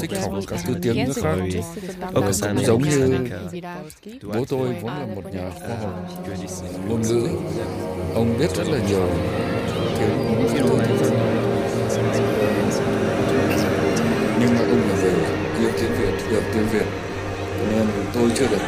Thích học các thứ tiếng nước khác ở cái sản giống như bố tôi vốn là một nhà khoa học. Ngôn ngữ. Ông biết rất là nhiều tiếng thứ nhưng mà ông là người yêu tiếng Việt hiểu tiếng Việt. Nên tôi chưa được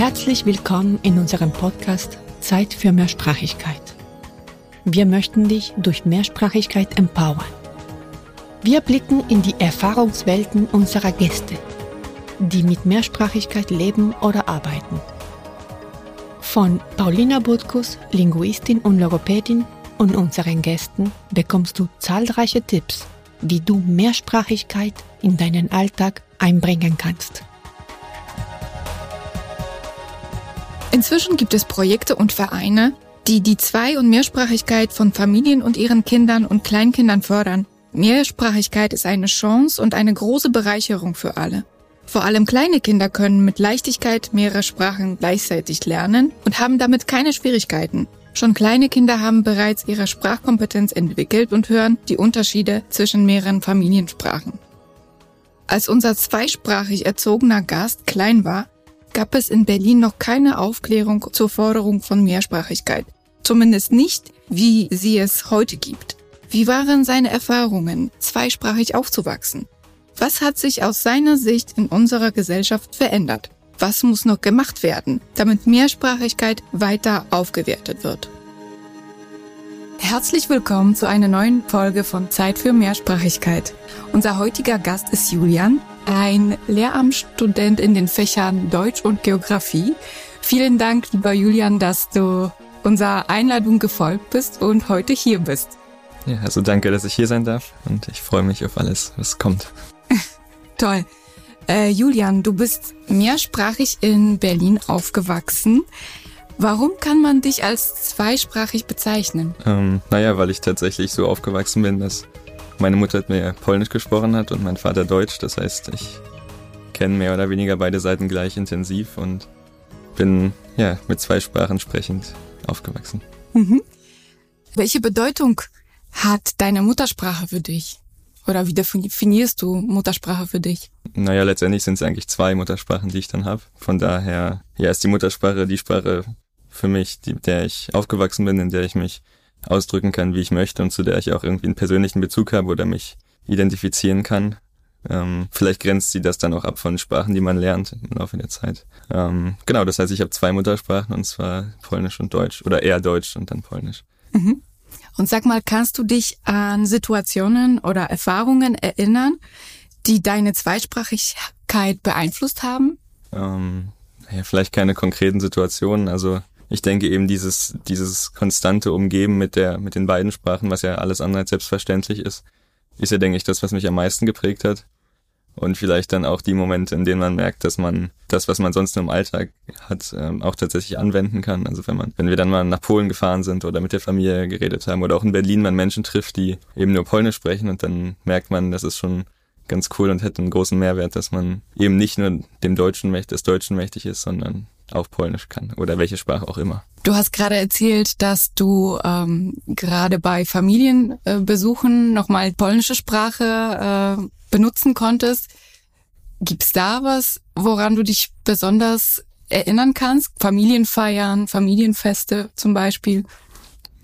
Herzlich willkommen in unserem Podcast Zeit für Mehrsprachigkeit. Wir möchten dich durch Mehrsprachigkeit empowern. Wir blicken in die Erfahrungswelten unserer Gäste, die mit Mehrsprachigkeit leben oder arbeiten. Von Paulina Butkus, Linguistin und Logopädin, und unseren Gästen bekommst du zahlreiche Tipps, wie du Mehrsprachigkeit in deinen Alltag einbringen kannst. Inzwischen gibt es Projekte und Vereine, die die Zwei- und Mehrsprachigkeit von Familien und ihren Kindern und Kleinkindern fördern. Mehrsprachigkeit ist eine Chance und eine große Bereicherung für alle. Vor allem kleine Kinder können mit Leichtigkeit mehrere Sprachen gleichzeitig lernen und haben damit keine Schwierigkeiten. Schon kleine Kinder haben bereits ihre Sprachkompetenz entwickelt und hören die Unterschiede zwischen mehreren Familiensprachen. Als unser zweisprachig erzogener Gast klein war, gab es in Berlin noch keine Aufklärung zur Forderung von Mehrsprachigkeit. Zumindest nicht, wie sie es heute gibt. Wie waren seine Erfahrungen, zweisprachig aufzuwachsen? Was hat sich aus seiner Sicht in unserer Gesellschaft verändert? Was muss noch gemacht werden, damit Mehrsprachigkeit weiter aufgewertet wird? Herzlich willkommen zu einer neuen Folge von Zeit für Mehrsprachigkeit. Unser heutiger Gast ist Julian, ein Lehramtsstudent in den Fächern Deutsch und Geografie. Vielen Dank, lieber Julian, dass du unserer Einladung gefolgt bist und heute hier bist. Ja, also danke, dass ich hier sein darf und ich freue mich auf alles, was kommt. Toll. Äh, Julian, du bist mehrsprachig in Berlin aufgewachsen. Warum kann man dich als zweisprachig bezeichnen? Ähm, naja, weil ich tatsächlich so aufgewachsen bin, dass meine Mutter mit mir Polnisch gesprochen hat und mein Vater Deutsch. Das heißt, ich kenne mehr oder weniger beide Seiten gleich intensiv und bin ja mit zwei Sprachen sprechend aufgewachsen. Mhm. Welche Bedeutung hat deine Muttersprache für dich? Oder wie definierst du Muttersprache für dich? Naja, letztendlich sind es eigentlich zwei Muttersprachen, die ich dann habe. Von daher, ja, ist die Muttersprache die Sprache, für mich, die, der ich aufgewachsen bin, in der ich mich ausdrücken kann, wie ich möchte und zu der ich auch irgendwie einen persönlichen Bezug habe oder mich identifizieren kann. Ähm, vielleicht grenzt sie das dann auch ab von Sprachen, die man lernt im Laufe der Zeit. Ähm, genau, das heißt, ich habe zwei Muttersprachen und zwar Polnisch und Deutsch oder eher Deutsch und dann Polnisch. Mhm. Und sag mal, kannst du dich an Situationen oder Erfahrungen erinnern, die deine Zweisprachigkeit beeinflusst haben? Ähm, ja, vielleicht keine konkreten Situationen. Also ich denke eben dieses, dieses konstante Umgeben mit der, mit den beiden Sprachen, was ja alles andere als selbstverständlich ist, ist ja, denke ich, das, was mich am meisten geprägt hat. Und vielleicht dann auch die Momente, in denen man merkt, dass man das, was man sonst nur im Alltag hat, ähm, auch tatsächlich anwenden kann. Also wenn man, wenn wir dann mal nach Polen gefahren sind oder mit der Familie geredet haben oder auch in Berlin man Menschen trifft, die eben nur Polnisch sprechen und dann merkt man, das ist schon ganz cool und hätte einen großen Mehrwert, dass man eben nicht nur dem Deutschen mächtig, des Deutschen mächtig ist, sondern auch Polnisch kann oder welche Sprache auch immer. Du hast gerade erzählt, dass du ähm, gerade bei Familienbesuchen äh, nochmal polnische Sprache äh, benutzen konntest. Gibt's da was, woran du dich besonders erinnern kannst? Familienfeiern, Familienfeste zum Beispiel?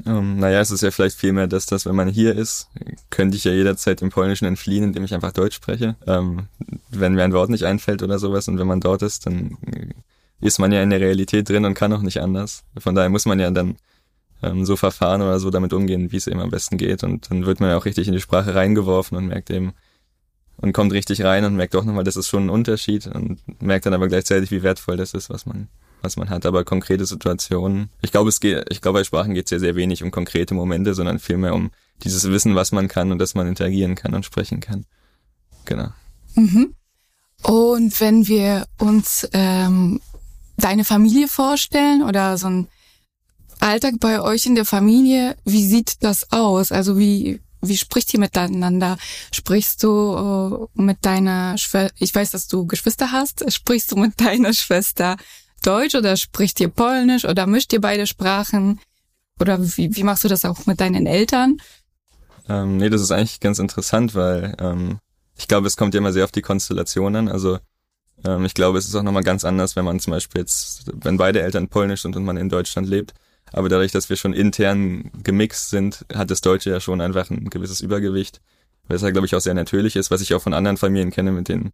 Ähm, naja, es ist ja vielleicht vielmehr, dass das, wenn man hier ist, könnte ich ja jederzeit dem Polnischen entfliehen, indem ich einfach Deutsch spreche. Ähm, wenn mir ein Wort nicht einfällt oder sowas und wenn man dort ist, dann ist man ja in der Realität drin und kann auch nicht anders. Von daher muss man ja dann ähm, so verfahren oder so damit umgehen, wie es eben am besten geht. Und dann wird man ja auch richtig in die Sprache reingeworfen und merkt eben, und kommt richtig rein und merkt auch nochmal, das ist schon ein Unterschied und merkt dann aber gleichzeitig, wie wertvoll das ist, was man, was man hat. Aber konkrete Situationen, ich glaube, es geht, ich glaube, bei Sprachen geht es ja sehr wenig um konkrete Momente, sondern vielmehr um dieses Wissen, was man kann und dass man interagieren kann und sprechen kann. Genau. Mhm. Und wenn wir uns ähm, deine Familie vorstellen oder so ein Alltag bei euch in der Familie, wie sieht das aus? Also wie, wie spricht ihr miteinander? Sprichst du äh, mit deiner Schwester, ich weiß, dass du Geschwister hast, sprichst du mit deiner Schwester Deutsch oder spricht ihr Polnisch oder mischt ihr beide Sprachen? Oder wie, wie machst du das auch mit deinen Eltern? Ähm, nee, das ist eigentlich ganz interessant, weil ähm, ich glaube, es kommt ja immer sehr auf die Konstellation an. Also ähm, ich glaube, es ist auch nochmal ganz anders, wenn man zum Beispiel jetzt, wenn beide Eltern polnisch sind und man in Deutschland lebt. Aber dadurch, dass wir schon intern gemixt sind, hat das Deutsche ja schon einfach ein gewisses Übergewicht. Ja, glaube ich, auch sehr natürlich ist, was ich auch von anderen Familien kenne, mit denen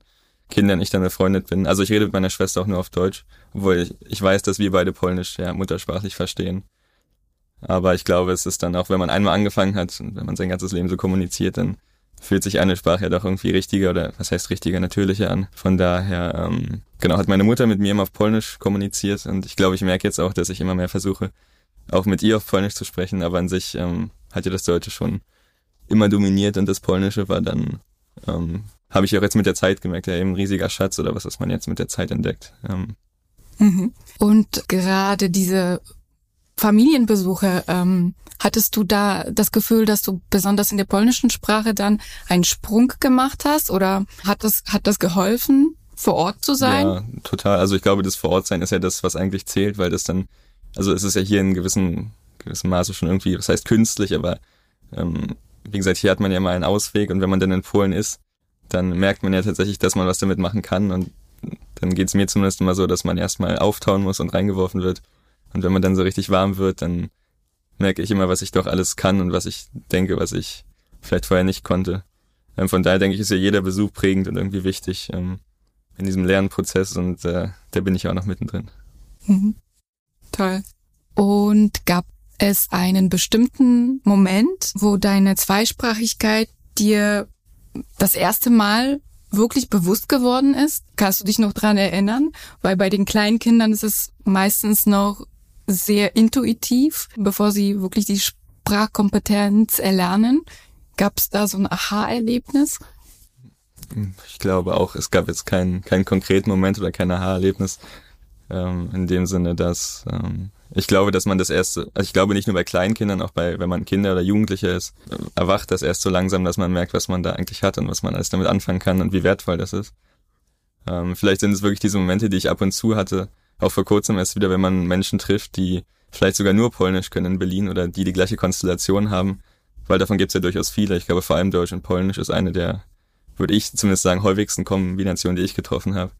Kindern ich dann befreundet bin. Also ich rede mit meiner Schwester auch nur auf Deutsch, obwohl ich, ich weiß, dass wir beide Polnisch ja muttersprachlich verstehen. Aber ich glaube, es ist dann auch, wenn man einmal angefangen hat und wenn man sein ganzes Leben so kommuniziert, dann fühlt sich eine Sprache ja doch irgendwie richtiger oder was heißt richtiger, natürlicher an. Von daher, ähm, genau, hat meine Mutter mit mir immer auf Polnisch kommuniziert und ich glaube, ich merke jetzt auch, dass ich immer mehr versuche, auch mit ihr auf Polnisch zu sprechen, aber an sich ähm, hat ja das Deutsche schon immer dominiert und das Polnische war dann ähm, habe ich auch jetzt mit der Zeit gemerkt, ja eben ein riesiger Schatz oder was, was man jetzt mit der Zeit entdeckt. Ähm. Mhm. Und gerade diese Familienbesuche, ähm, hattest du da das Gefühl, dass du besonders in der polnischen Sprache dann einen Sprung gemacht hast oder hat das, hat das geholfen, vor Ort zu sein? Ja, total. Also ich glaube, das vor Ort sein ist ja das, was eigentlich zählt, weil das dann, also es ist ja hier in gewissem, gewissem Maße schon irgendwie, das heißt künstlich, aber ähm, wie gesagt, hier hat man ja mal einen Ausweg und wenn man dann in Polen ist, dann merkt man ja tatsächlich, dass man was damit machen kann und dann geht's mir zumindest immer so, dass man erstmal auftauen muss und reingeworfen wird. Und wenn man dann so richtig warm wird, dann merke ich immer, was ich doch alles kann und was ich denke, was ich vielleicht vorher nicht konnte. Ähm, von daher denke ich, ist ja jeder Besuch prägend und irgendwie wichtig ähm, in diesem Lernprozess und äh, da bin ich auch noch mittendrin. Mhm. Toll. Und gab es einen bestimmten Moment, wo deine Zweisprachigkeit dir das erste Mal wirklich bewusst geworden ist? Kannst du dich noch dran erinnern? Weil bei den kleinen Kindern ist es meistens noch sehr intuitiv, bevor sie wirklich die Sprachkompetenz erlernen. Gab es da so ein Aha-Erlebnis? Ich glaube auch, es gab jetzt keinen keinen konkreten Moment oder kein Aha-Erlebnis ähm, in dem Sinne, dass ähm, ich glaube, dass man das erste, also ich glaube nicht nur bei Kleinkindern, auch bei, wenn man Kinder oder Jugendliche ist, erwacht das erst so langsam, dass man merkt, was man da eigentlich hat und was man alles damit anfangen kann und wie wertvoll das ist. Ähm, vielleicht sind es wirklich diese Momente, die ich ab und zu hatte, auch vor kurzem erst wieder, wenn man Menschen trifft, die vielleicht sogar nur Polnisch können in Berlin oder die die gleiche Konstellation haben, weil davon gibt es ja durchaus viele. Ich glaube, vor allem Deutsch und Polnisch ist eine der, würde ich zumindest sagen, häufigsten Kombinationen, die ich getroffen habe.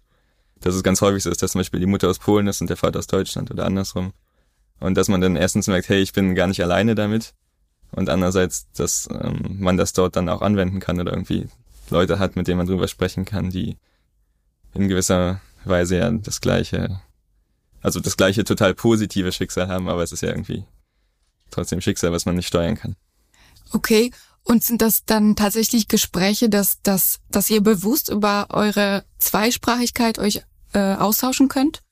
Dass es ganz häufig so ist, dass zum Beispiel die Mutter aus Polen ist und der Vater aus Deutschland oder andersrum. Und dass man dann erstens merkt, hey, ich bin gar nicht alleine damit. Und andererseits, dass ähm, man das dort dann auch anwenden kann oder irgendwie Leute hat, mit denen man drüber sprechen kann, die in gewisser Weise ja das gleiche, also das gleiche total positive Schicksal haben, aber es ist ja irgendwie trotzdem Schicksal, was man nicht steuern kann. Okay. Und sind das dann tatsächlich Gespräche, dass, dass, dass ihr bewusst über eure Zweisprachigkeit euch äh, austauschen könnt?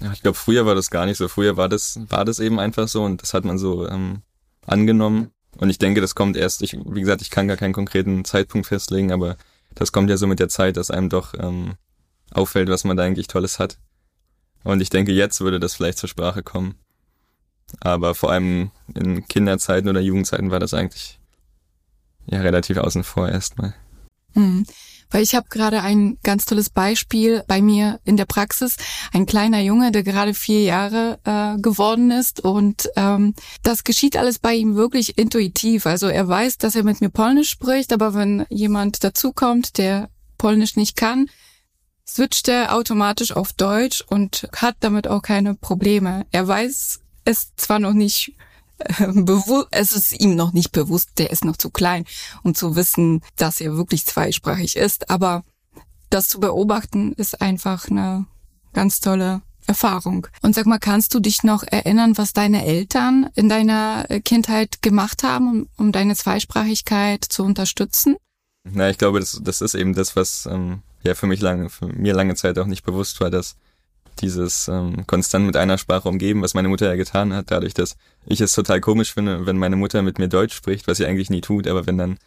Ja, ich glaube, früher war das gar nicht so. Früher war das, war das eben einfach so und das hat man so ähm, angenommen. Und ich denke, das kommt erst, ich, wie gesagt, ich kann gar keinen konkreten Zeitpunkt festlegen, aber das kommt ja so mit der Zeit, dass einem doch ähm, auffällt, was man da eigentlich Tolles hat. Und ich denke, jetzt würde das vielleicht zur Sprache kommen. Aber vor allem in Kinderzeiten oder Jugendzeiten war das eigentlich ja relativ außen vor erstmal. Mhm. Weil ich habe gerade ein ganz tolles Beispiel bei mir in der Praxis. Ein kleiner Junge, der gerade vier Jahre äh, geworden ist. Und ähm, das geschieht alles bei ihm wirklich intuitiv. Also er weiß, dass er mit mir Polnisch spricht, aber wenn jemand dazukommt, der Polnisch nicht kann, switcht er automatisch auf Deutsch und hat damit auch keine Probleme. Er weiß es zwar noch nicht es ist ihm noch nicht bewusst, der ist noch zu klein, um zu wissen, dass er wirklich zweisprachig ist. Aber das zu beobachten ist einfach eine ganz tolle Erfahrung. Und sag mal, kannst du dich noch erinnern, was deine Eltern in deiner Kindheit gemacht haben, um, um deine Zweisprachigkeit zu unterstützen? Na, ich glaube, das, das ist eben das, was ähm, ja für mich lange, für mir lange Zeit auch nicht bewusst war, dass dieses ähm, konstant mit einer Sprache umgeben, was meine Mutter ja getan hat, dadurch, dass ich es total komisch finde, wenn meine Mutter mit mir Deutsch spricht, was sie eigentlich nie tut, aber wenn dann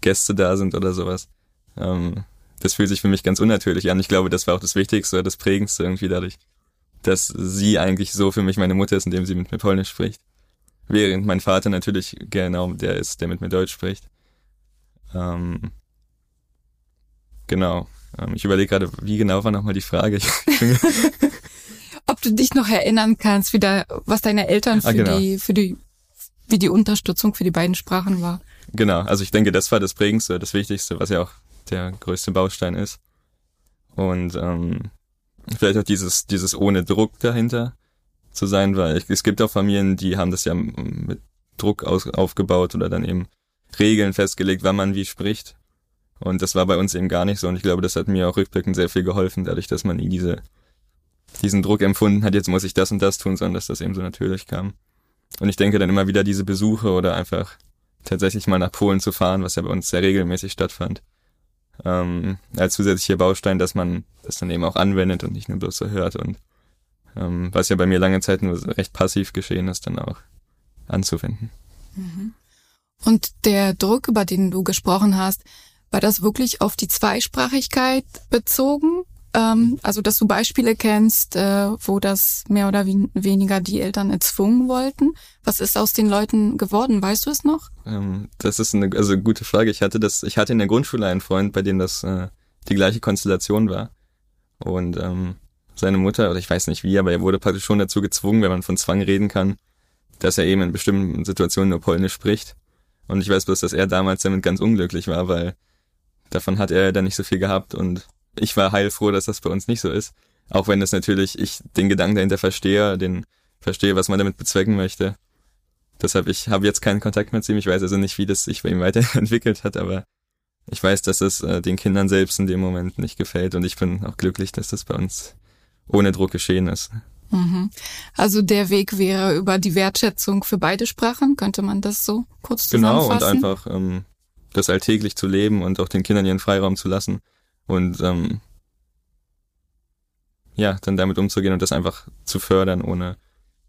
Gäste da sind oder sowas, ähm, das fühlt sich für mich ganz unnatürlich an. Ich glaube, das war auch das Wichtigste, das Prägendste irgendwie dadurch, dass sie eigentlich so für mich meine Mutter ist, indem sie mit mir Polnisch spricht. Während mein Vater natürlich genau der ist, der mit mir Deutsch spricht. Ähm, genau. Ähm, ich überlege gerade, wie genau war nochmal die Frage? ob du dich noch erinnern kannst, wie da, was deine Eltern ah, für ah, genau. die, für die, wie die Unterstützung für die beiden Sprachen war. Genau, also ich denke, das war das Prägendste, das Wichtigste, was ja auch der größte Baustein ist. Und ähm, vielleicht auch dieses, dieses ohne Druck dahinter zu sein, weil ich, es gibt auch Familien, die haben das ja mit Druck aus, aufgebaut oder dann eben Regeln festgelegt, wann man wie spricht. Und das war bei uns eben gar nicht so. Und ich glaube, das hat mir auch rückblickend sehr viel geholfen, dadurch, dass man nie diese, diesen Druck empfunden hat, jetzt muss ich das und das tun, sondern dass das eben so natürlich kam. Und ich denke dann immer wieder diese Besuche oder einfach tatsächlich mal nach Polen zu fahren, was ja bei uns sehr regelmäßig stattfand, ähm, als zusätzlicher Baustein, dass man das dann eben auch anwendet und nicht nur bloß so hört und ähm, was ja bei mir lange Zeit nur recht passiv geschehen ist, dann auch anzuwenden. Mhm. Und der Druck, über den du gesprochen hast, war das wirklich auf die Zweisprachigkeit bezogen? Ähm, also, dass du Beispiele kennst, äh, wo das mehr oder weniger die Eltern erzwungen wollten. Was ist aus den Leuten geworden? Weißt du es noch? Ähm, das ist eine also gute Frage. Ich hatte das, ich hatte in der Grundschule einen Freund, bei dem das äh, die gleiche Konstellation war. Und ähm, seine Mutter, oder ich weiß nicht wie, aber er wurde praktisch schon dazu gezwungen, wenn man von Zwang reden kann, dass er eben in bestimmten Situationen nur Polnisch spricht. Und ich weiß bloß, dass er damals damit ganz unglücklich war, weil davon hat er dann nicht so viel gehabt und ich war heilfroh, dass das bei uns nicht so ist. Auch wenn das natürlich, ich den Gedanken dahinter verstehe, den verstehe, was man damit bezwecken möchte. Deshalb, ich habe jetzt keinen Kontakt mehr zu ihm. Ich weiß also nicht, wie das sich bei ihm weiterentwickelt hat, aber ich weiß, dass es äh, den Kindern selbst in dem Moment nicht gefällt und ich bin auch glücklich, dass das bei uns ohne Druck geschehen ist. Mhm. Also der Weg wäre über die Wertschätzung für beide Sprachen, könnte man das so kurz zusammenfassen? Genau, und einfach ähm, das alltäglich zu leben und auch den Kindern ihren Freiraum zu lassen und ähm, ja, dann damit umzugehen und das einfach zu fördern, ohne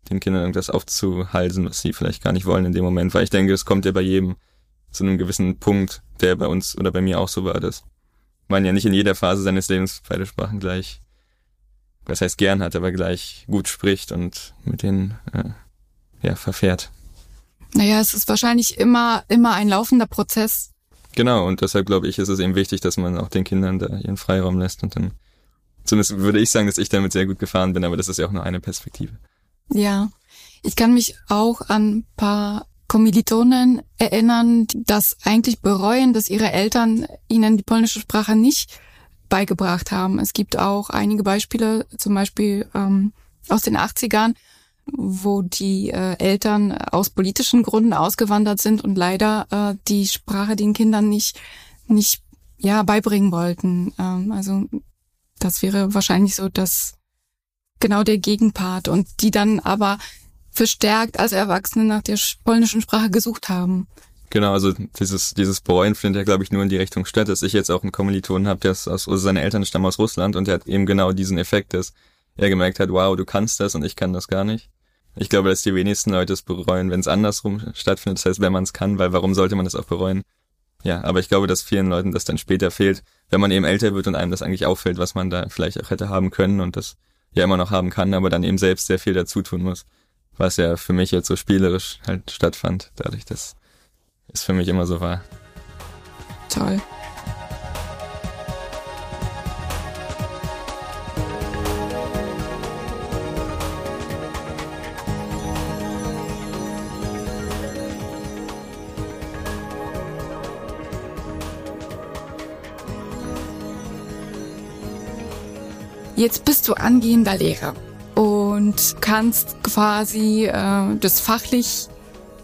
den Kindern irgendwas aufzuhalsen, was sie vielleicht gar nicht wollen in dem Moment, weil ich denke, es kommt ja bei jedem zu einem gewissen Punkt, der bei uns oder bei mir auch so war, dass man ja nicht in jeder Phase seines Lebens beide Sprachen gleich was heißt gern hat, aber gleich gut spricht und mit denen äh, ja, verfährt. Naja, es ist wahrscheinlich immer, immer ein laufender Prozess. Genau, und deshalb glaube ich, ist es eben wichtig, dass man auch den Kindern da ihren Freiraum lässt und dann, zumindest würde ich sagen, dass ich damit sehr gut gefahren bin, aber das ist ja auch nur eine Perspektive. Ja, ich kann mich auch an paar Kommilitonen erinnern, die das eigentlich bereuen, dass ihre Eltern ihnen die polnische Sprache nicht beigebracht haben. Es gibt auch einige Beispiele, zum Beispiel ähm, aus den 80ern, wo die äh, Eltern aus politischen Gründen ausgewandert sind und leider äh, die Sprache den Kindern nicht, nicht ja, beibringen wollten. Ähm, also das wäre wahrscheinlich so das genau der Gegenpart und die dann aber verstärkt als Erwachsene nach der polnischen Sprache gesucht haben. Genau, also dieses, dieses Bereuen findet ja, glaube ich, nur in die Richtung statt, dass ich jetzt auch einen Kommilitonen habe, der ist aus, also seine Eltern stammen aus Russland und der hat eben genau diesen Effekt, dass er gemerkt hat, wow, du kannst das und ich kann das gar nicht. Ich glaube, dass die wenigsten Leute es bereuen, wenn es andersrum stattfindet. Das heißt, wenn man es kann, weil warum sollte man das auch bereuen? Ja, aber ich glaube, dass vielen Leuten das dann später fehlt, wenn man eben älter wird und einem das eigentlich auffällt, was man da vielleicht auch hätte haben können und das ja immer noch haben kann, aber dann eben selbst sehr viel dazu tun muss. Was ja für mich jetzt so spielerisch halt stattfand, dadurch, dass ist für mich immer so wahr. Toll. Jetzt bist du angehender Lehrer und kannst quasi äh, das fachlich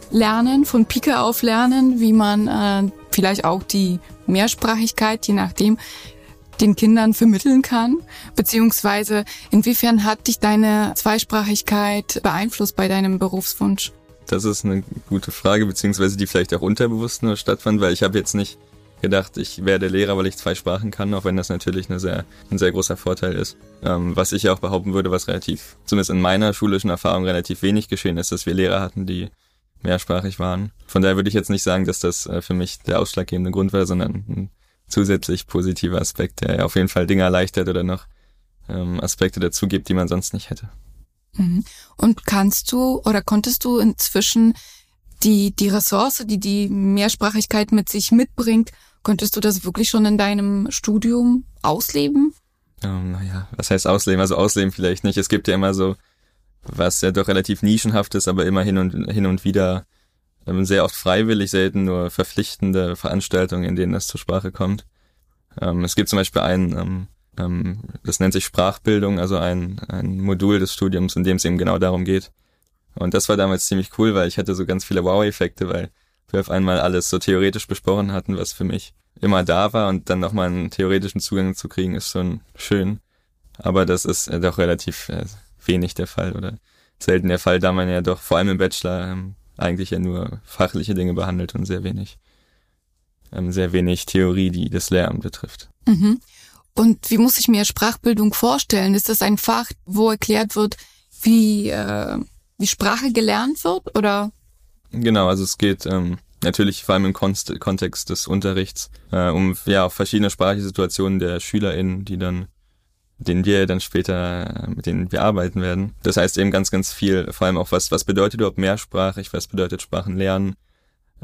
lernen, von Pike auf lernen, wie man äh, vielleicht auch die Mehrsprachigkeit, je nachdem, den Kindern vermitteln kann? Beziehungsweise inwiefern hat dich deine Zweisprachigkeit beeinflusst bei deinem Berufswunsch? Das ist eine gute Frage, beziehungsweise die vielleicht auch unterbewusst nur stattfand, weil ich habe jetzt nicht gedacht, ich werde Lehrer, weil ich zwei Sprachen kann, auch wenn das natürlich eine sehr, ein sehr großer Vorteil ist. Ähm, was ich auch behaupten würde, was relativ, zumindest in meiner schulischen Erfahrung relativ wenig geschehen ist, dass wir Lehrer hatten, die mehrsprachig waren. Von daher würde ich jetzt nicht sagen, dass das äh, für mich der ausschlaggebende Grund war, sondern ein zusätzlich positiver Aspekt, der auf jeden Fall Dinge erleichtert oder noch ähm, Aspekte dazu gibt, die man sonst nicht hätte. Mhm. Und kannst du oder konntest du inzwischen die, die Ressource, die die Mehrsprachigkeit mit sich mitbringt, konntest du das wirklich schon in deinem Studium ausleben? ähm, naja, was heißt ausleben? Also ausleben vielleicht nicht. Es gibt ja immer so, was ja doch relativ nischenhaft ist, aber immer hin und hin und wieder ähm, sehr oft freiwillig, selten nur verpflichtende Veranstaltungen, in denen das zur Sprache kommt. Ähm, es gibt zum Beispiel ein, ähm, ähm, das nennt sich Sprachbildung, also ein, ein Modul des Studiums, in dem es eben genau darum geht. Und das war damals ziemlich cool, weil ich hatte so ganz viele Wow-Effekte, weil wir auf einmal alles so theoretisch besprochen hatten, was für mich immer da war und dann nochmal einen theoretischen Zugang zu kriegen, ist schon schön. Aber das ist äh, doch relativ äh, wenig der Fall oder selten der Fall, da man ja doch vor allem im Bachelor ähm, eigentlich ja nur fachliche Dinge behandelt und sehr wenig, ähm, sehr wenig Theorie, die das Lernen betrifft. Mhm. Und wie muss ich mir Sprachbildung vorstellen? Ist das ein Fach, wo erklärt wird, wie, äh, wie Sprache gelernt wird oder? Genau, also es geht ähm, natürlich vor allem im Konst Kontext des Unterrichts äh, um ja verschiedene sprachliche Situationen der SchülerInnen, die dann den wir dann später, mit denen wir arbeiten werden. Das heißt eben ganz, ganz viel, vor allem auch was, was bedeutet überhaupt mehrsprachig, was bedeutet Sprachen lernen,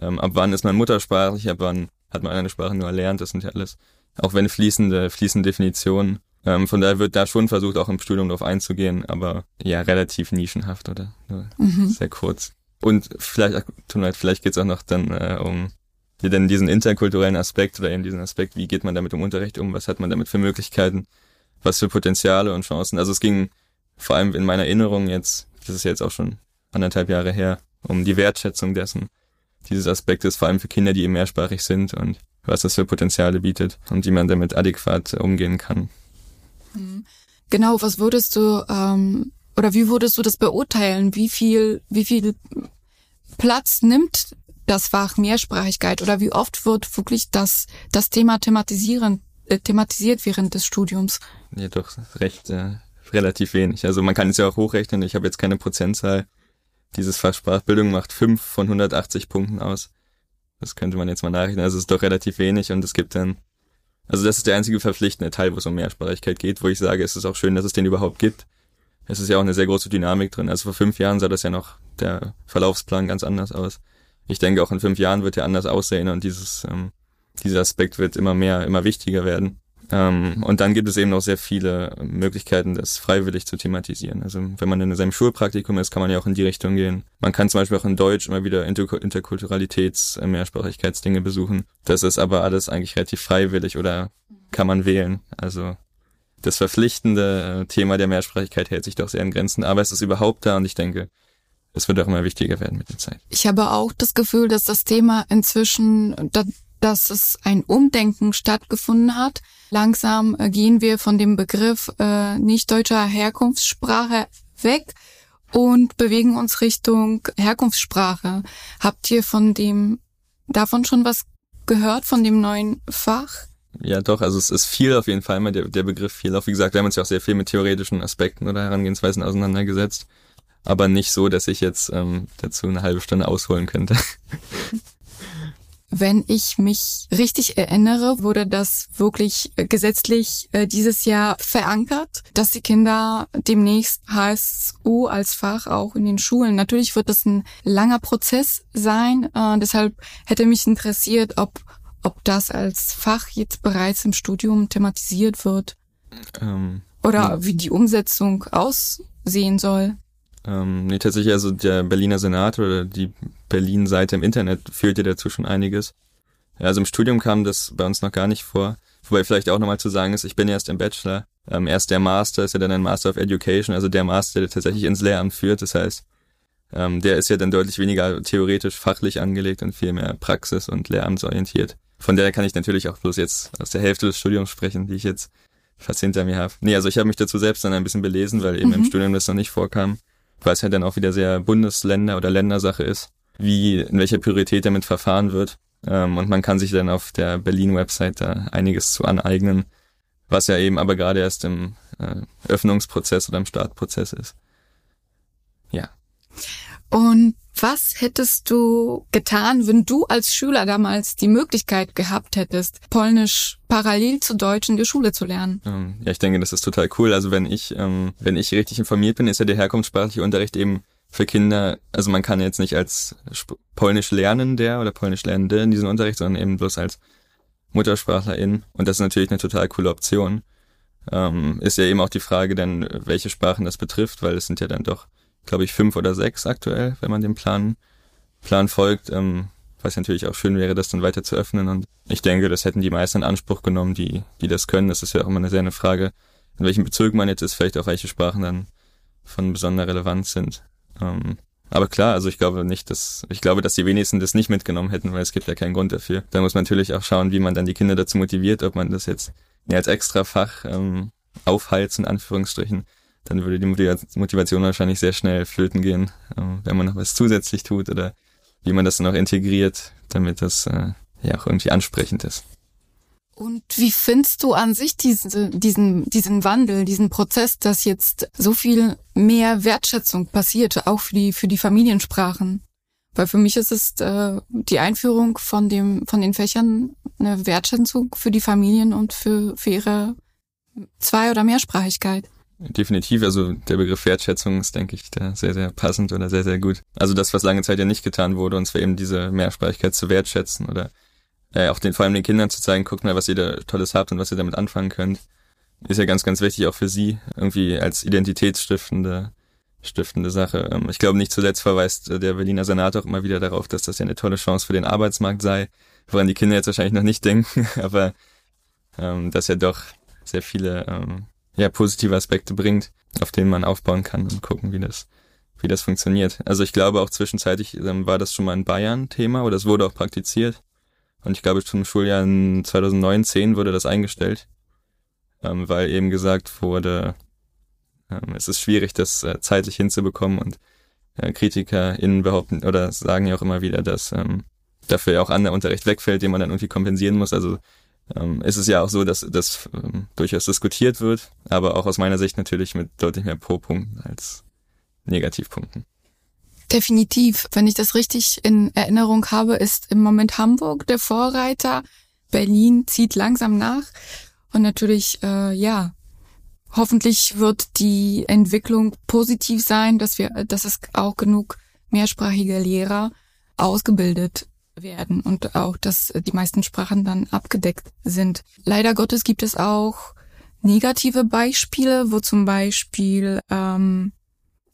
ähm, ab wann ist man muttersprachlich, ab wann hat man eine Sprache nur erlernt, das sind ja alles, auch wenn fließende, fließende Definitionen. Ähm, von daher wird da schon versucht, auch im Studium darauf einzugehen, aber ja, relativ nischenhaft oder mhm. sehr kurz. Und vielleicht, tut mir leid, vielleicht geht's auch noch dann äh, um denn diesen interkulturellen Aspekt oder eben diesen Aspekt, wie geht man damit im Unterricht um, was hat man damit für Möglichkeiten, was für Potenziale und Chancen. Also es ging vor allem in meiner Erinnerung jetzt, das ist jetzt auch schon anderthalb Jahre her, um die Wertschätzung dessen, dieses Aspektes, vor allem für Kinder, die eben mehrsprachig sind und was das für Potenziale bietet und wie man damit adäquat umgehen kann. Mhm. Genau, was würdest du ähm, oder wie würdest du das beurteilen? Wie viel, wie viel Platz nimmt das Fach Mehrsprachigkeit oder wie oft wird wirklich das, das Thema thematisieren, äh, thematisiert während des Studiums? Ja, doch, recht, äh, relativ wenig. Also man kann es ja auch hochrechnen, ich habe jetzt keine Prozentzahl. Dieses Fach Sprachbildung macht fünf von 180 Punkten aus. Das könnte man jetzt mal nachrechnen. Also es ist doch relativ wenig und es gibt dann, also das ist der einzige verpflichtende Teil, wo es um Mehrsprachigkeit geht, wo ich sage, es ist auch schön, dass es den überhaupt gibt. Es ist ja auch eine sehr große Dynamik drin. Also vor fünf Jahren sah das ja noch der Verlaufsplan ganz anders aus. Ich denke, auch in fünf Jahren wird er anders aussehen und dieses, ähm, dieser Aspekt wird immer mehr, immer wichtiger werden. Ähm, und dann gibt es eben noch sehr viele Möglichkeiten, das freiwillig zu thematisieren. Also wenn man in seinem Schulpraktikum ist, kann man ja auch in die Richtung gehen. Man kann zum Beispiel auch in Deutsch immer wieder Inter Interkulturalitäts-, äh, Mehrsprachigkeitsdinge besuchen. Das ist aber alles eigentlich relativ freiwillig oder kann man wählen. Also das verpflichtende äh, Thema der Mehrsprachigkeit hält sich doch sehr in Grenzen, aber es ist überhaupt da und ich denke, es wird auch immer wichtiger werden mit der Zeit. Ich habe auch das Gefühl, dass das Thema inzwischen, dass es ein Umdenken stattgefunden hat. Langsam äh, gehen wir von dem Begriff äh, nicht deutscher Herkunftssprache weg und bewegen uns Richtung Herkunftssprache. Habt ihr von dem davon schon was gehört von dem neuen Fach? Ja, doch, also es ist viel auf jeden Fall immer der, der Begriff viel. Auch wie gesagt, wir haben uns ja auch sehr viel mit theoretischen Aspekten oder Herangehensweisen auseinandergesetzt. Aber nicht so, dass ich jetzt ähm, dazu eine halbe Stunde ausholen könnte. Wenn ich mich richtig erinnere, wurde das wirklich gesetzlich äh, dieses Jahr verankert, dass die Kinder demnächst HSU als Fach auch in den Schulen. Natürlich wird das ein langer Prozess sein. Äh, deshalb hätte mich interessiert, ob ob das als Fach jetzt bereits im Studium thematisiert wird. Ähm, Oder ja. wie die Umsetzung aussehen soll. Ähm, nee, tatsächlich, also der Berliner Senat oder die Berlin-Seite im Internet führt ja dazu schon einiges. Ja, also im Studium kam das bei uns noch gar nicht vor. Wobei vielleicht auch nochmal zu sagen ist, ich bin erst im Bachelor. Ähm, erst der Master ist ja dann ein Master of Education, also der Master, der tatsächlich ins Lehramt führt. Das heißt, ähm, der ist ja dann deutlich weniger theoretisch fachlich angelegt und viel mehr praxis- und lehramtsorientiert. Von der kann ich natürlich auch bloß jetzt aus der Hälfte des Studiums sprechen, die ich jetzt fast hinter mir habe. Nee, also ich habe mich dazu selbst dann ein bisschen belesen, weil eben mhm. im Studium das noch nicht vorkam, weil es ja dann auch wieder sehr Bundesländer- oder Ländersache ist, wie, in welcher Priorität damit verfahren wird. Ähm, und man kann sich dann auf der Berlin-Website da einiges zu aneignen, was ja eben aber gerade erst im äh, Öffnungsprozess oder im Startprozess ist. Ja. Und was hättest du getan, wenn du als Schüler damals die Möglichkeit gehabt hättest, Polnisch parallel zu Deutsch in der Schule zu lernen? Ähm, ja, ich denke, das ist total cool. Also wenn ich, ähm, wenn ich richtig informiert bin, ist ja der herkunftssprachliche Unterricht eben für Kinder, also man kann jetzt nicht als Polnisch Lernender oder Polnisch Lernende in diesen Unterricht, sondern eben bloß als Muttersprachlerin. Und das ist natürlich eine total coole Option. ähm, ist ja eben auch die Frage dann, welche Sprachen das betrifft, weil es sind ja dann doch, glaube ich, fünf oder sechs aktuell, wenn man dem Plan, Plan folgt. Ähm, was natürlich auch schön wäre, das dann weiter zu öffnen. Und ich denke, das hätten die meisten in Anspruch genommen, die, die das können. Das ist ja auch immer eine sehr eine Frage, in welchem Bezug man jetzt ist, vielleicht auch welche Sprachen dann von besonderer Relevanz sind. Ähm, aber klar, also ich glaube nicht, dass, ich glaube, dass die wenigsten das nicht mitgenommen hätten, weil es gibt ja keinen Grund dafür. Da muss man natürlich auch schauen, wie man dann die Kinder dazu motiviert, ob man das jetzt ja, als extra Fach ähm, aufheizt, in Anführungsstrichen, dann würde die Motivation wahrscheinlich sehr schnell flöten gehen, ähm, wenn man noch was zusätzlich tut oder wie man das dann auch integriert, damit das äh, ja auch irgendwie ansprechend ist. Und wie findest du an sich diese, diesen, diesen Wandel, diesen Prozess, dass jetzt so viel mehr Wertschätzung passiert, auch für die, für die Familiensprachen? Weil für mich ist es äh, die Einführung von dem, von den Fächern eine Wertschätzung für die Familien und für, für ihre Zwei- oder Mehrsprachigkeit. Definitiv, also der Begriff Wertschätzung ist, denke ich, da sehr, sehr passend oder sehr, sehr gut. Also das, was lange Zeit ja nicht getan wurde, und zwar eben diese Mehrsprachigkeit zu wertschätzen oder äh, auch den, vor allem den Kindern zu zeigen, guckt mal, was ihr da Tolles habt und was ihr damit anfangen könnt, ist ja ganz, ganz wichtig auch für sie, irgendwie als identitätsstiftende stiftende Sache. Ähm, ich glaube, nicht zuletzt verweist äh, der Berliner Senat auch immer wieder darauf, dass das ja eine tolle Chance für den Arbeitsmarkt sei, woran die Kinder jetzt wahrscheinlich noch nicht denken, aber ähm, dass ja doch sehr viele ähm, ja, positive Aspekte bringt, auf denen man aufbauen kann und gucken, wie das, wie das funktioniert. Also ich glaube auch zwischenzeitlich ähm, war das schon mal in Bayern Thema oder es wurde auch praktiziert. Und ich glaube, zum Schuljahr 2009 wurde das eingestellt, ähm, weil eben gesagt wurde, ähm, es ist schwierig, das äh, zeitlich hinzubekommen und äh, KritikerInnen behaupten oder sagen ja auch immer wieder, dass ähm, dafür ja auch anderer Unterricht wegfällt, den man dann irgendwie kompensieren muss. Also ähm, ist es ja auch so, dass das ähm, durchaus diskutiert wird, aber auch aus meiner Sicht natürlich mit deutlich mehr Pro-Punkten als Negativpunkten. Definitiv. Wenn ich das richtig in Erinnerung habe, ist im Moment Hamburg der Vorreiter. Berlin zieht langsam nach. Und natürlich, äh, ja, hoffentlich wird die Entwicklung positiv sein, dass wir, dass es auch genug mehrsprachige Lehrer ausgebildet werden und auch, dass die meisten Sprachen dann abgedeckt sind. Leider Gottes gibt es auch negative Beispiele, wo zum Beispiel ähm,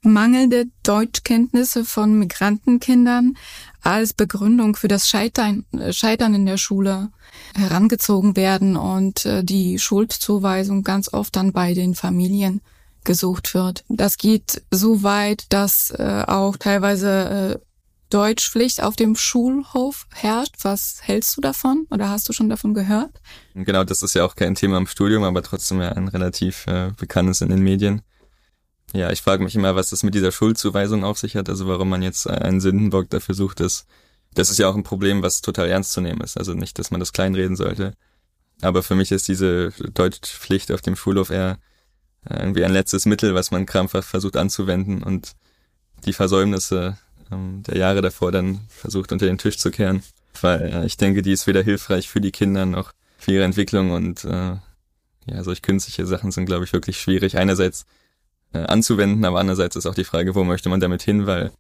mangelnde Deutschkenntnisse von Migrantenkindern als Begründung für das Scheitern, Scheitern in der Schule herangezogen werden und äh, die Schuldzuweisung ganz oft dann bei den Familien gesucht wird. Das geht so weit, dass äh, auch teilweise äh, Deutschpflicht auf dem Schulhof herrscht. Was hältst du davon oder hast du schon davon gehört? Genau, das ist ja auch kein Thema im Studium, aber trotzdem ja ein relativ äh, bekanntes in den Medien. Ja, ich frage mich immer, was das mit dieser Schuldzuweisung auf sich hat, also warum man jetzt einen Sündenbock dafür sucht, dass das ist ja auch ein Problem, was total ernst zu nehmen ist. Also nicht, dass man das kleinreden sollte. Aber für mich ist diese Deutschpflicht auf dem Schulhof eher äh, irgendwie ein letztes Mittel, was man krampfhaft versucht anzuwenden und die Versäumnisse ähm, der Jahre davor dann versucht unter den Tisch zu kehren. Weil äh, ich denke, die ist weder hilfreich für die Kinder noch für ihre Entwicklung und äh, ja, solch künstliche Sachen sind, glaube ich, wirklich schwierig. Einerseits äh, anzuwenden, aber andererseits ist auch die Frage, wo möchte man damit hin, weil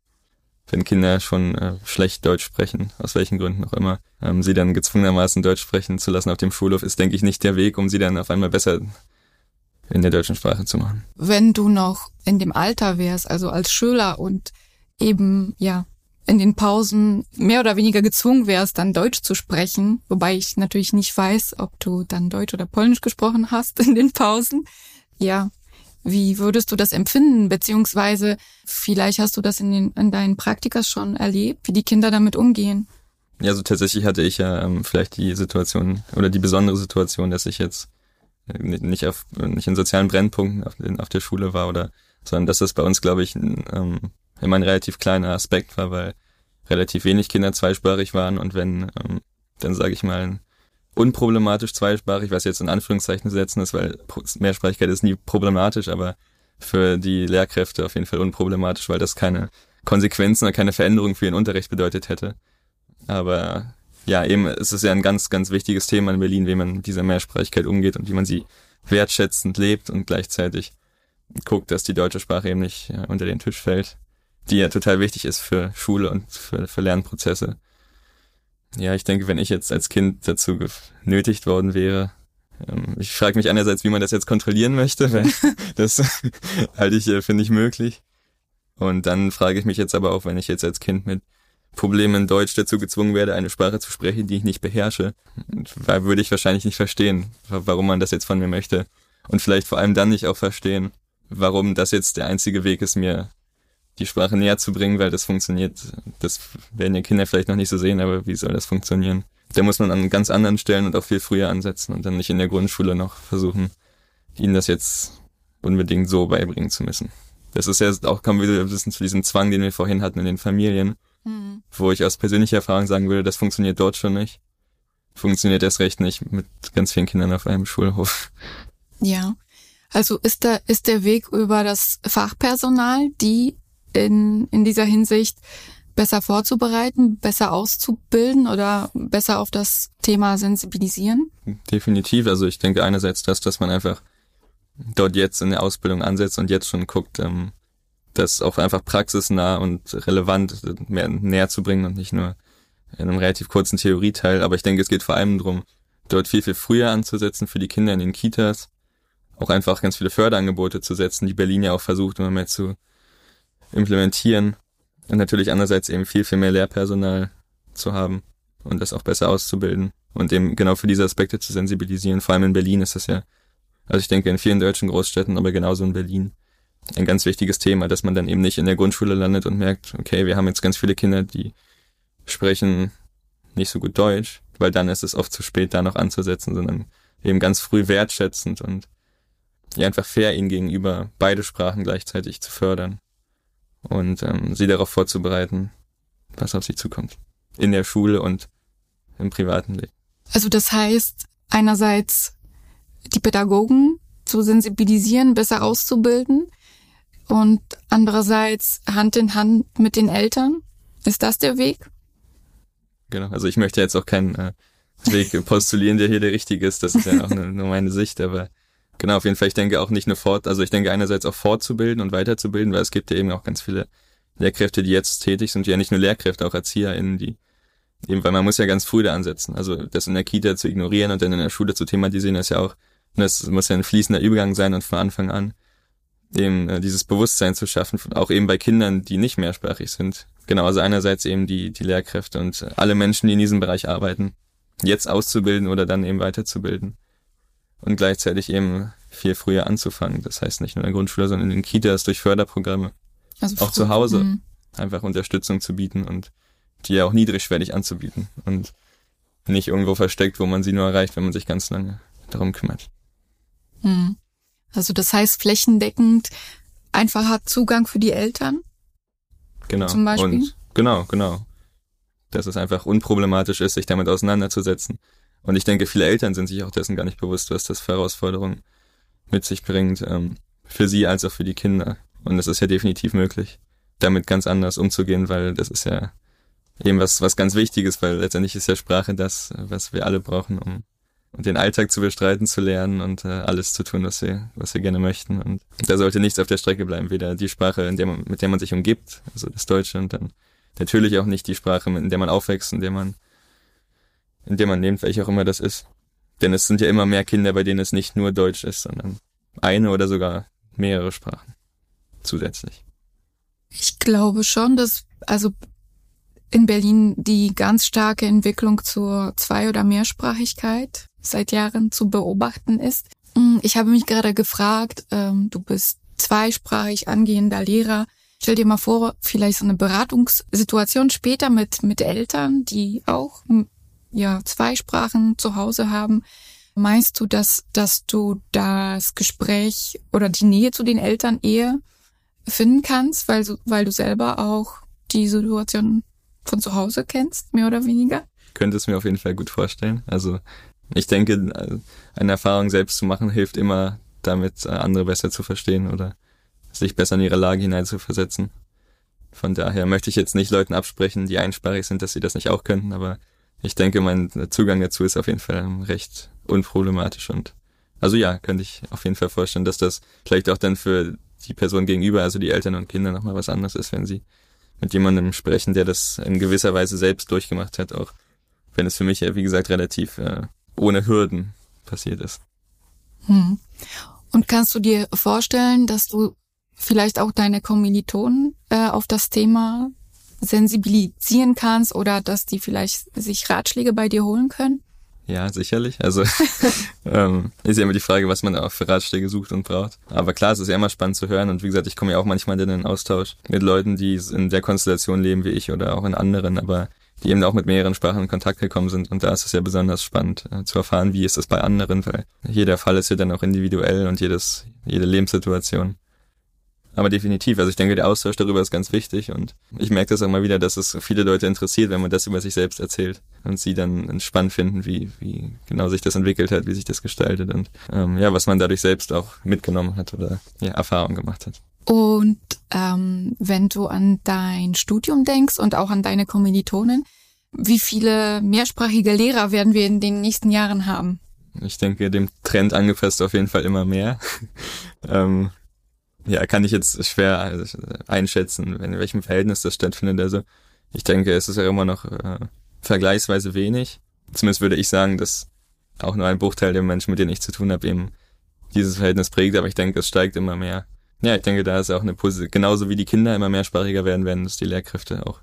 wenn Kinder schon äh, schlecht Deutsch sprechen, aus welchen Gründen auch immer, ähm, sie dann gezwungenermaßen Deutsch sprechen zu lassen auf dem Schulhof, ist, denke ich, nicht der Weg, um sie dann auf einmal besser in der deutschen Sprache zu machen. Wenn du noch in dem Alter wärst, also als Schüler und eben, ja, in den Pausen mehr oder weniger gezwungen wärst, dann Deutsch zu sprechen, wobei ich natürlich nicht weiß, ob du dann Deutsch oder Polnisch gesprochen hast in den Pausen. Ja, wie würdest du das empfinden? Beziehungsweise vielleicht hast du das in, den, in deinen Praktikas schon erlebt, wie die Kinder damit umgehen? Ja, so tatsächlich hatte ich ja ähm, vielleicht die Situation oder die besondere Situation, dass ich jetzt äh, nicht auf nicht in sozialen Brennpunkten auf, auf der Schule war oder sondern dass das bei uns, glaube ich, ähm, immer ein relativ kleiner Aspekt war, weil relativ wenig Kinder zweisprachig waren und wenn ähm, dann sage ich mal unproblematisch zweisprachig, was jetzt in Anführungszeichen setzen ist, weil Mehrsprachigkeit ist nie problematisch, aber für die Lehrkräfte auf jeden Fall unproblematisch, weil das keine Konsequenzen oder keine Veränderung für ihren Unterricht bedeutet hätte. Aber ja, eben es ist ja ein ganz, ganz wichtiges Thema in Berlin, wie man mit dieser Mehrsprachigkeit umgeht und wie man sie wertschätzend lebt und gleichzeitig guckt, dass die deutsche Sprache eben nicht ja, unter den Tisch fällt, die ja total wichtig ist für Schule und für, für Lernprozesse. Ja, ich denke, wenn ich jetzt als Kind dazu genötigt worden wäre, Ähm, ich frage mich einerseits, wie man das jetzt kontrollieren möchte, weil das halte ich, äh, finde ich, möglich. Und dann frage ich mich jetzt aber auch, wenn ich jetzt als Kind mit Problemen in Deutsch dazu gezwungen werde, eine Sprache zu sprechen, die ich nicht beherrsche, würde ich wahrscheinlich nicht verstehen, warum man das jetzt von mir möchte. Und vielleicht vor allem dann nicht auch verstehen, warum das jetzt der einzige Weg ist, mir die Sprache näher zu bringen, weil das funktioniert. Das werden ja Kinder vielleicht noch nicht so sehen, aber wie soll das funktionieren? Da muss man an ganz anderen Stellen und auch viel früher ansetzen und dann nicht in der Grundschule noch versuchen, ihnen das jetzt unbedingt so beibringen zu müssen. Das ist ja auch, kommen wir wieder zu diesem Zwang, den wir vorhin hatten in den Familien, mhm. wo ich aus persönlicher Erfahrung sagen würde, das funktioniert dort schon nicht. Funktioniert erst recht nicht mit ganz vielen Kindern auf einem Schulhof. Ja. Also ist der, ist der Weg über das Fachpersonal, die in, in dieser Hinsicht besser vorzubereiten, besser auszubilden oder besser auf das Thema sensibilisieren? Definitiv. Also ich denke einerseits das, dass man einfach dort jetzt in der Ausbildung ansetzt und jetzt schon guckt, ähm, das auch einfach praxisnah und relevant mehr näher zu bringen und nicht nur in einem relativ kurzen Theorieteil. Aber ich denke, es geht vor allem darum, dort viel, viel früher anzusetzen für die Kinder in den Kitas, auch einfach ganz viele Förderangebote zu setzen, die Berlin ja auch versucht, immer mehr zu implementieren. Und natürlich andererseits eben viel, viel mehr Lehrpersonal zu haben und das auch besser auszubilden und eben genau für diese Aspekte zu sensibilisieren. Vor allem in Berlin ist das ja, also ich denke in vielen deutschen Großstädten, aber genauso in Berlin, ein ganz wichtiges Thema, dass man dann eben nicht in der Grundschule landet und merkt, okay, wir haben jetzt ganz viele Kinder, die sprechen nicht so gut Deutsch, weil dann ist es oft zu spät, da noch anzusetzen, sondern eben ganz früh wertschätzend und ja, einfach fair ihnen gegenüber beide Sprachen gleichzeitig zu fördern und ähm, sie darauf vorzubereiten, was auf sie zukommt. In der Schule und im privaten Leben. Also das heißt, einerseits die Pädagogen zu sensibilisieren, besser auszubilden und andererseits Hand in Hand mit den Eltern. Ist das der Weg? Genau, also ich möchte jetzt auch keinen äh, Weg postulieren, der hier der richtige ist. Das ist ja auch nur meine Sicht, aber Genau, auf jeden Fall. Ich denke auch nicht nur fort, also ich denke einerseits auch fortzubilden und weiterzubilden, weil es gibt ja eben auch ganz viele Lehrkräfte, die jetzt tätig sind, ja nicht nur Lehrkräfte, auch ErzieherInnen, die eben, weil man muss ja ganz früh da ansetzen. Also das in der Kita zu ignorieren und dann in der Schule zu thematisieren, ist ja auch, das muss ja ein fließender Übergang sein und von Anfang an eben äh, dieses Bewusstsein zu schaffen, auch eben bei Kindern, die nicht mehrsprachig sind. Genau, also einerseits eben die, die Lehrkräfte und alle Menschen, die in diesem Bereich arbeiten, jetzt auszubilden oder dann eben weiterzubilden und gleichzeitig eben viel früher anzufangen. Das heißt nicht nur in der Grundschule, sondern in den Kitas durch Förderprogramme. Also auch zu Hause mh. einfach Unterstützung zu bieten und die ja auch niedrigschwellig anzubieten und nicht irgendwo versteckt, wo man sie nur erreicht, wenn man sich ganz lange darum kümmert. Mhm. Also das heißt flächendeckend einfacher Zugang für die Eltern? Genau. Zum Beispiel? Und genau, genau. Dass es einfach unproblematisch ist, sich damit auseinanderzusetzen und ich denke, viele Eltern sind sich auch dessen gar nicht bewusst, was das für Herausforderungen mit sich bringt, ähm, für sie als auch für die Kinder. Und es ist ja definitiv möglich, damit ganz anders umzugehen, weil das ist ja eben was, was ganz Wichtiges, weil letztendlich ist ja Sprache das, was wir alle brauchen, um den Alltag zu bestreiten, zu lernen und äh, alles zu tun, was wir, was wir gerne möchten. Und da sollte nichts auf der Strecke bleiben, weder die Sprache, in der man, mit der man sich umgibt, also das Deutsche, und dann natürlich auch nicht die Sprache, in der man aufwächst, in der man in dem man nimmt, welche auch immer das ist. Denn es sind ja immer mehr Kinder, bei denen es nicht nur Deutsch ist, sondern eine oder sogar mehrere Sprachen zusätzlich. Ich glaube schon, dass also in Berlin die ganz starke Entwicklung zur Zwei- oder Mehrsprachigkeit seit Jahren zu beobachten ist. Hm, ich habe mich gerade gefragt, ähm, du bist zweisprachig angehender Lehrer. Stell dir mal vor, vielleicht so eine Beratungssituation später mit, mit Eltern, die auch ja zwei Sprachen zu Hause haben, meinst du, dass, dass du das Gespräch oder die Nähe zu den Eltern eher finden kannst, weil, du, weil du selber auch die Situation von zu Hause kennst, mehr oder weniger? Könnte es mir auf jeden Fall gut vorstellen. Also ich denke, eine Erfahrung selbst zu machen hilft immer, damit andere besser zu verstehen oder sich besser in ihre Lage hineinzuversetzen. Von daher möchte ich jetzt nicht Leuten absprechen, die einsprachig sind, dass sie das nicht auch könnten, aber ich denke, mein Zugang dazu ist auf jeden Fall recht unproblematisch und also ja, könnte ich auf jeden Fall vorstellen, dass das vielleicht auch dann für die Person gegenüber, also die Eltern und Kinder nochmal was anderes ist, wenn sie mit jemandem sprechen, der das in gewisser Weise selbst durchgemacht hat, auch wenn es für mich ja, wie gesagt, relativ äh, ohne Hürden passiert ist. Hm. Und kannst du dir vorstellen, dass du vielleicht auch deine Kommilitonen äh, auf das Thema sensibilisieren kannst oder dass die vielleicht sich Ratschläge bei dir holen können? Ja, sicherlich. Also ähm, ist ja immer die Frage, was man auch für Ratschläge sucht und braucht. Aber klar, es ist ja immer spannend zu hören. Und wie gesagt, ich komme ja auch manchmal in den Austausch mit Leuten, die in der Konstellation leben wie ich oder auch in anderen, aber die eben auch mit mehreren Sprachen in Kontakt gekommen sind. Und da ist es ja besonders spannend äh, zu erfahren, wie ist das bei anderen, weil jeder Fall ist ja dann auch individuell und jedes, jede Lebenssituation. Aber definitiv, also ich denke, der Austausch darüber ist ganz wichtig und ich merke das auch mal wieder, dass es viele Leute interessiert, wenn man das über sich selbst erzählt und sie dann spannend finden, wie, wie genau sich das entwickelt hat, wie sich das gestaltet und ähm, ja, was man dadurch selbst auch mitgenommen hat oder ja, Erfahrung gemacht hat. Und ähm, wenn du an dein Studium denkst und auch an deine Kommilitonen, wie viele mehrsprachige Lehrer werden wir in den nächsten Jahren haben? Ich denke, dem Trend angepasst auf jeden Fall immer mehr. ähm, ja, kann ich jetzt schwer also, einschätzen, in welchem Verhältnis das stattfindet. Also ich denke, es ist ja immer noch äh, vergleichsweise wenig. Zumindest würde ich sagen, dass auch nur ein Bruchteil der Menschen, mit denen ich zu tun habe, eben dieses Verhältnis prägt, aber ich denke, es steigt immer mehr. Ja, ich denke, da ist auch eine Position, genauso wie die Kinder immer mehrsprachiger werden, werden es die Lehrkräfte auch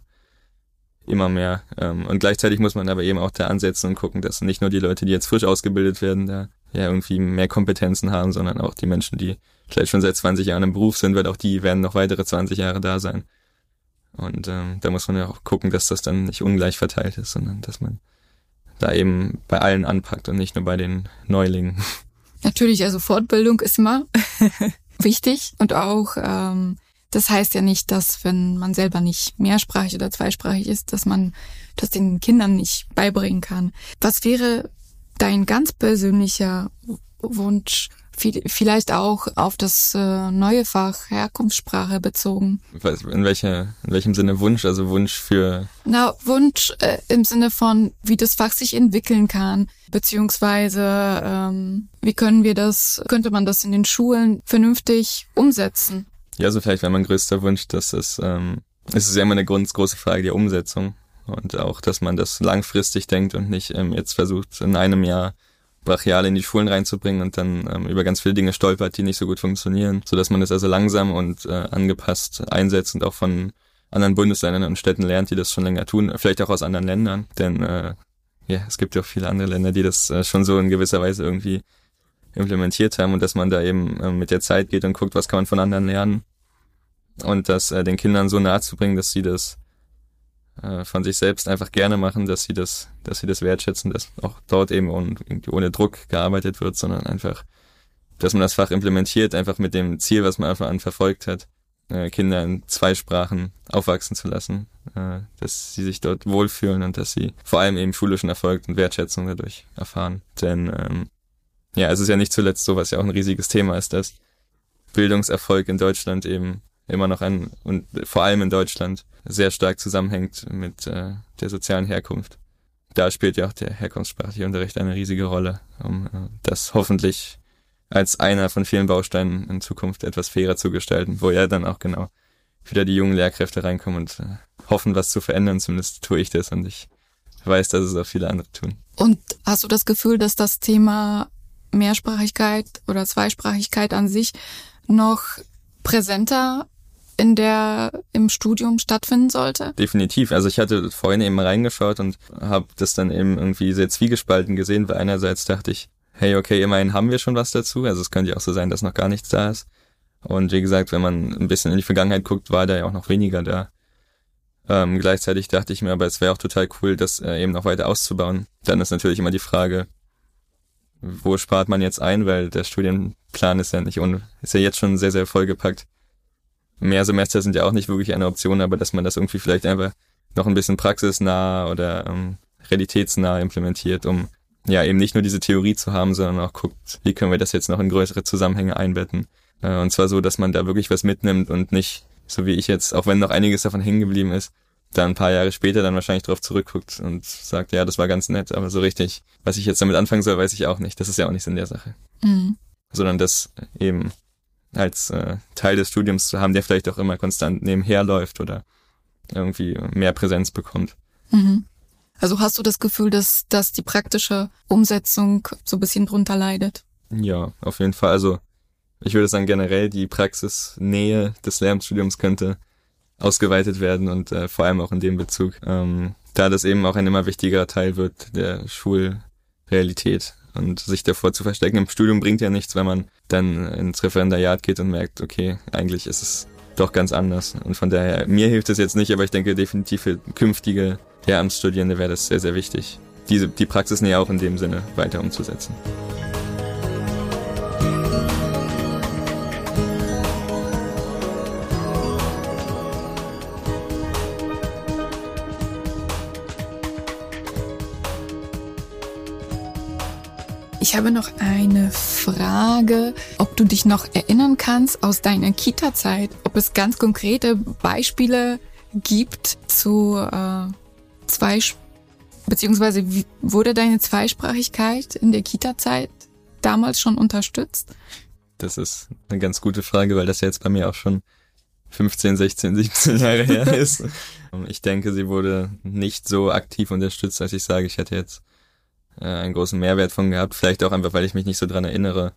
immer mehr. Ähm, und gleichzeitig muss man aber eben auch da ansetzen und gucken, dass nicht nur die Leute, die jetzt frisch ausgebildet werden, da ja irgendwie mehr Kompetenzen haben, sondern auch die Menschen, die vielleicht schon seit 20 Jahren im Beruf sind, weil auch die werden noch weitere 20 Jahre da sein. Und ähm, da muss man ja auch gucken, dass das dann nicht ungleich verteilt ist, sondern dass man da eben bei allen anpackt und nicht nur bei den Neulingen. Natürlich, also Fortbildung ist immer wichtig und auch ähm, das heißt ja nicht, dass wenn man selber nicht mehrsprachig oder zweisprachig ist, dass man das den Kindern nicht beibringen kann. Was wäre dein ganz persönlicher Wunsch vielleicht auch auf das äh, neue Fach Herkunftssprache bezogen. In, welcher, in welchem Sinne Wunsch? Also Wunsch für? Na, Wunsch äh, im Sinne von, wie das Fach sich entwickeln kann, beziehungsweise ähm, wie können wir das, könnte man das in den Schulen vernünftig umsetzen? Ja, also vielleicht wäre mein größter Wunsch, dass es, ähm, es ist ja immer eine ganz große Frage der Umsetzung und auch, dass man das langfristig denkt und nicht ähm, jetzt versucht, in einem Jahr brachial in die Schulen reinzubringen und dann ähm, über ganz viele Dinge stolpert, die nicht so gut funktionieren, so dass man das also langsam und äh, angepasst einsetzt und auch von anderen Bundesländern und Städten lernt, die das schon länger tun, vielleicht auch aus anderen Ländern, denn äh, ja, es gibt ja auch viele andere Länder, die das äh, schon so in gewisser Weise irgendwie implementiert haben und dass man da eben äh, mit der Zeit geht und guckt, was kann man von anderen lernen. Und das äh, den Kindern so nahe zu bringen, dass sie das äh, von sich selbst einfach gerne machen, dass sie das, dass sie das wertschätzen, dass auch dort eben ohne, ohne Druck gearbeitet wird, sondern einfach, dass man das Fach implementiert, einfach mit dem Ziel, was man einfach an verfolgt hat, äh, Kinder in zwei Sprachen aufwachsen zu lassen, äh, dass sie sich dort wohlfühlen und dass sie vor allem eben schulischen Erfolg und Wertschätzung dadurch erfahren. Denn ähm, ja, es ist ja nicht zuletzt so, was ja auch ein riesiges Thema ist, dass Bildungserfolg in Deutschland eben immer noch ein, und vor allem in Deutschland, sehr stark zusammenhängt mit äh, der sozialen Herkunft. Da spielt ja auch der herkunftssprachliche Unterricht eine riesige Rolle, um äh, das hoffentlich als einer von vielen Bausteinen in Zukunft etwas fairer zu gestalten, wo ja dann auch genau wieder die jungen Lehrkräfte reinkommen und äh, hoffen, was zu verändern. Zumindest tue ich das und ich weiß, dass es auch viele andere tun. Und hast du das Gefühl, dass das Thema Mehrsprachigkeit oder Zweisprachigkeit an sich noch präsenter in der im Studium stattfinden sollte? Definitiv. Also ich hatte vorhin eben reingeschaut und habe das dann eben irgendwie sehr zwiegespalten gesehen, weil einerseits dachte ich, hey, okay, immerhin haben wir schon was dazu. Also es könnte ja auch so sein, dass noch gar nichts da ist. Und wie gesagt, wenn man ein bisschen in die Vergangenheit guckt, war da ja auch noch weniger da. Ähm, gleichzeitig dachte ich mir, aber es wäre auch total cool, das äh, eben noch weiter auszubauen. Dann ist natürlich immer die Frage, wo spart man jetzt ein, weil der Studienplan ist ja nicht un ist ja jetzt schon sehr, sehr vollgepackt mehr Semester sind ja auch nicht wirklich eine Option, aber dass man das irgendwie vielleicht einfach noch ein bisschen praxisnah oder ähm, realitätsnah implementiert, um ja eben nicht nur diese Theorie zu haben, sondern auch guckt, wie können wir das jetzt noch in größere Zusammenhänge einbetten. Äh, und zwar so, dass man da wirklich was mitnimmt und nicht, so wie ich jetzt, auch wenn noch einiges davon hängen geblieben ist, da ein paar Jahre später dann wahrscheinlich drauf zurückguckt und sagt, ja, das war ganz nett, aber so richtig, was ich jetzt damit anfangen soll, weiß ich auch nicht. Das ist ja auch nichts in der Sache. Mhm. Sondern das eben als äh, Teil des Studiums zu haben, der vielleicht auch immer konstant nebenher läuft oder irgendwie mehr Präsenz bekommt. Mhm. Also hast du das Gefühl, dass, dass die praktische Umsetzung so ein bisschen drunter leidet? Ja, auf jeden Fall. Also ich würde sagen, generell die Praxisnähe des Lehramtsstudiums könnte ausgeweitet werden und äh, vor allem auch in dem Bezug, ähm, da das eben auch ein immer wichtigerer Teil wird der Schulrealität und sich davor zu verstecken im Studium bringt ja nichts, wenn man dann ins Referendariat geht und merkt, okay, eigentlich ist es doch ganz anders. Und von daher, mir hilft es jetzt nicht, aber ich denke definitiv für künftige Lehramtsstudierende wäre das sehr, sehr wichtig, diese, die Praxisnähe auch in dem Sinne weiter umzusetzen. Ich habe noch eine Frage, ob du dich noch erinnern kannst aus deiner Kita-Zeit, ob es ganz konkrete Beispiele gibt zu äh, zwei, beziehungsweise wie, wurde deine Zweisprachigkeit in der Kita-Zeit damals schon unterstützt? Das ist eine ganz gute Frage, weil das jetzt bei mir auch schon 15, 16, 17 Jahre her ist. Ich denke, sie wurde nicht so aktiv unterstützt, als ich sage, ich hätte jetzt äh, einen großen Mehrwert von gehabt. Vielleicht auch einfach, weil ich mich nicht so dran erinnere.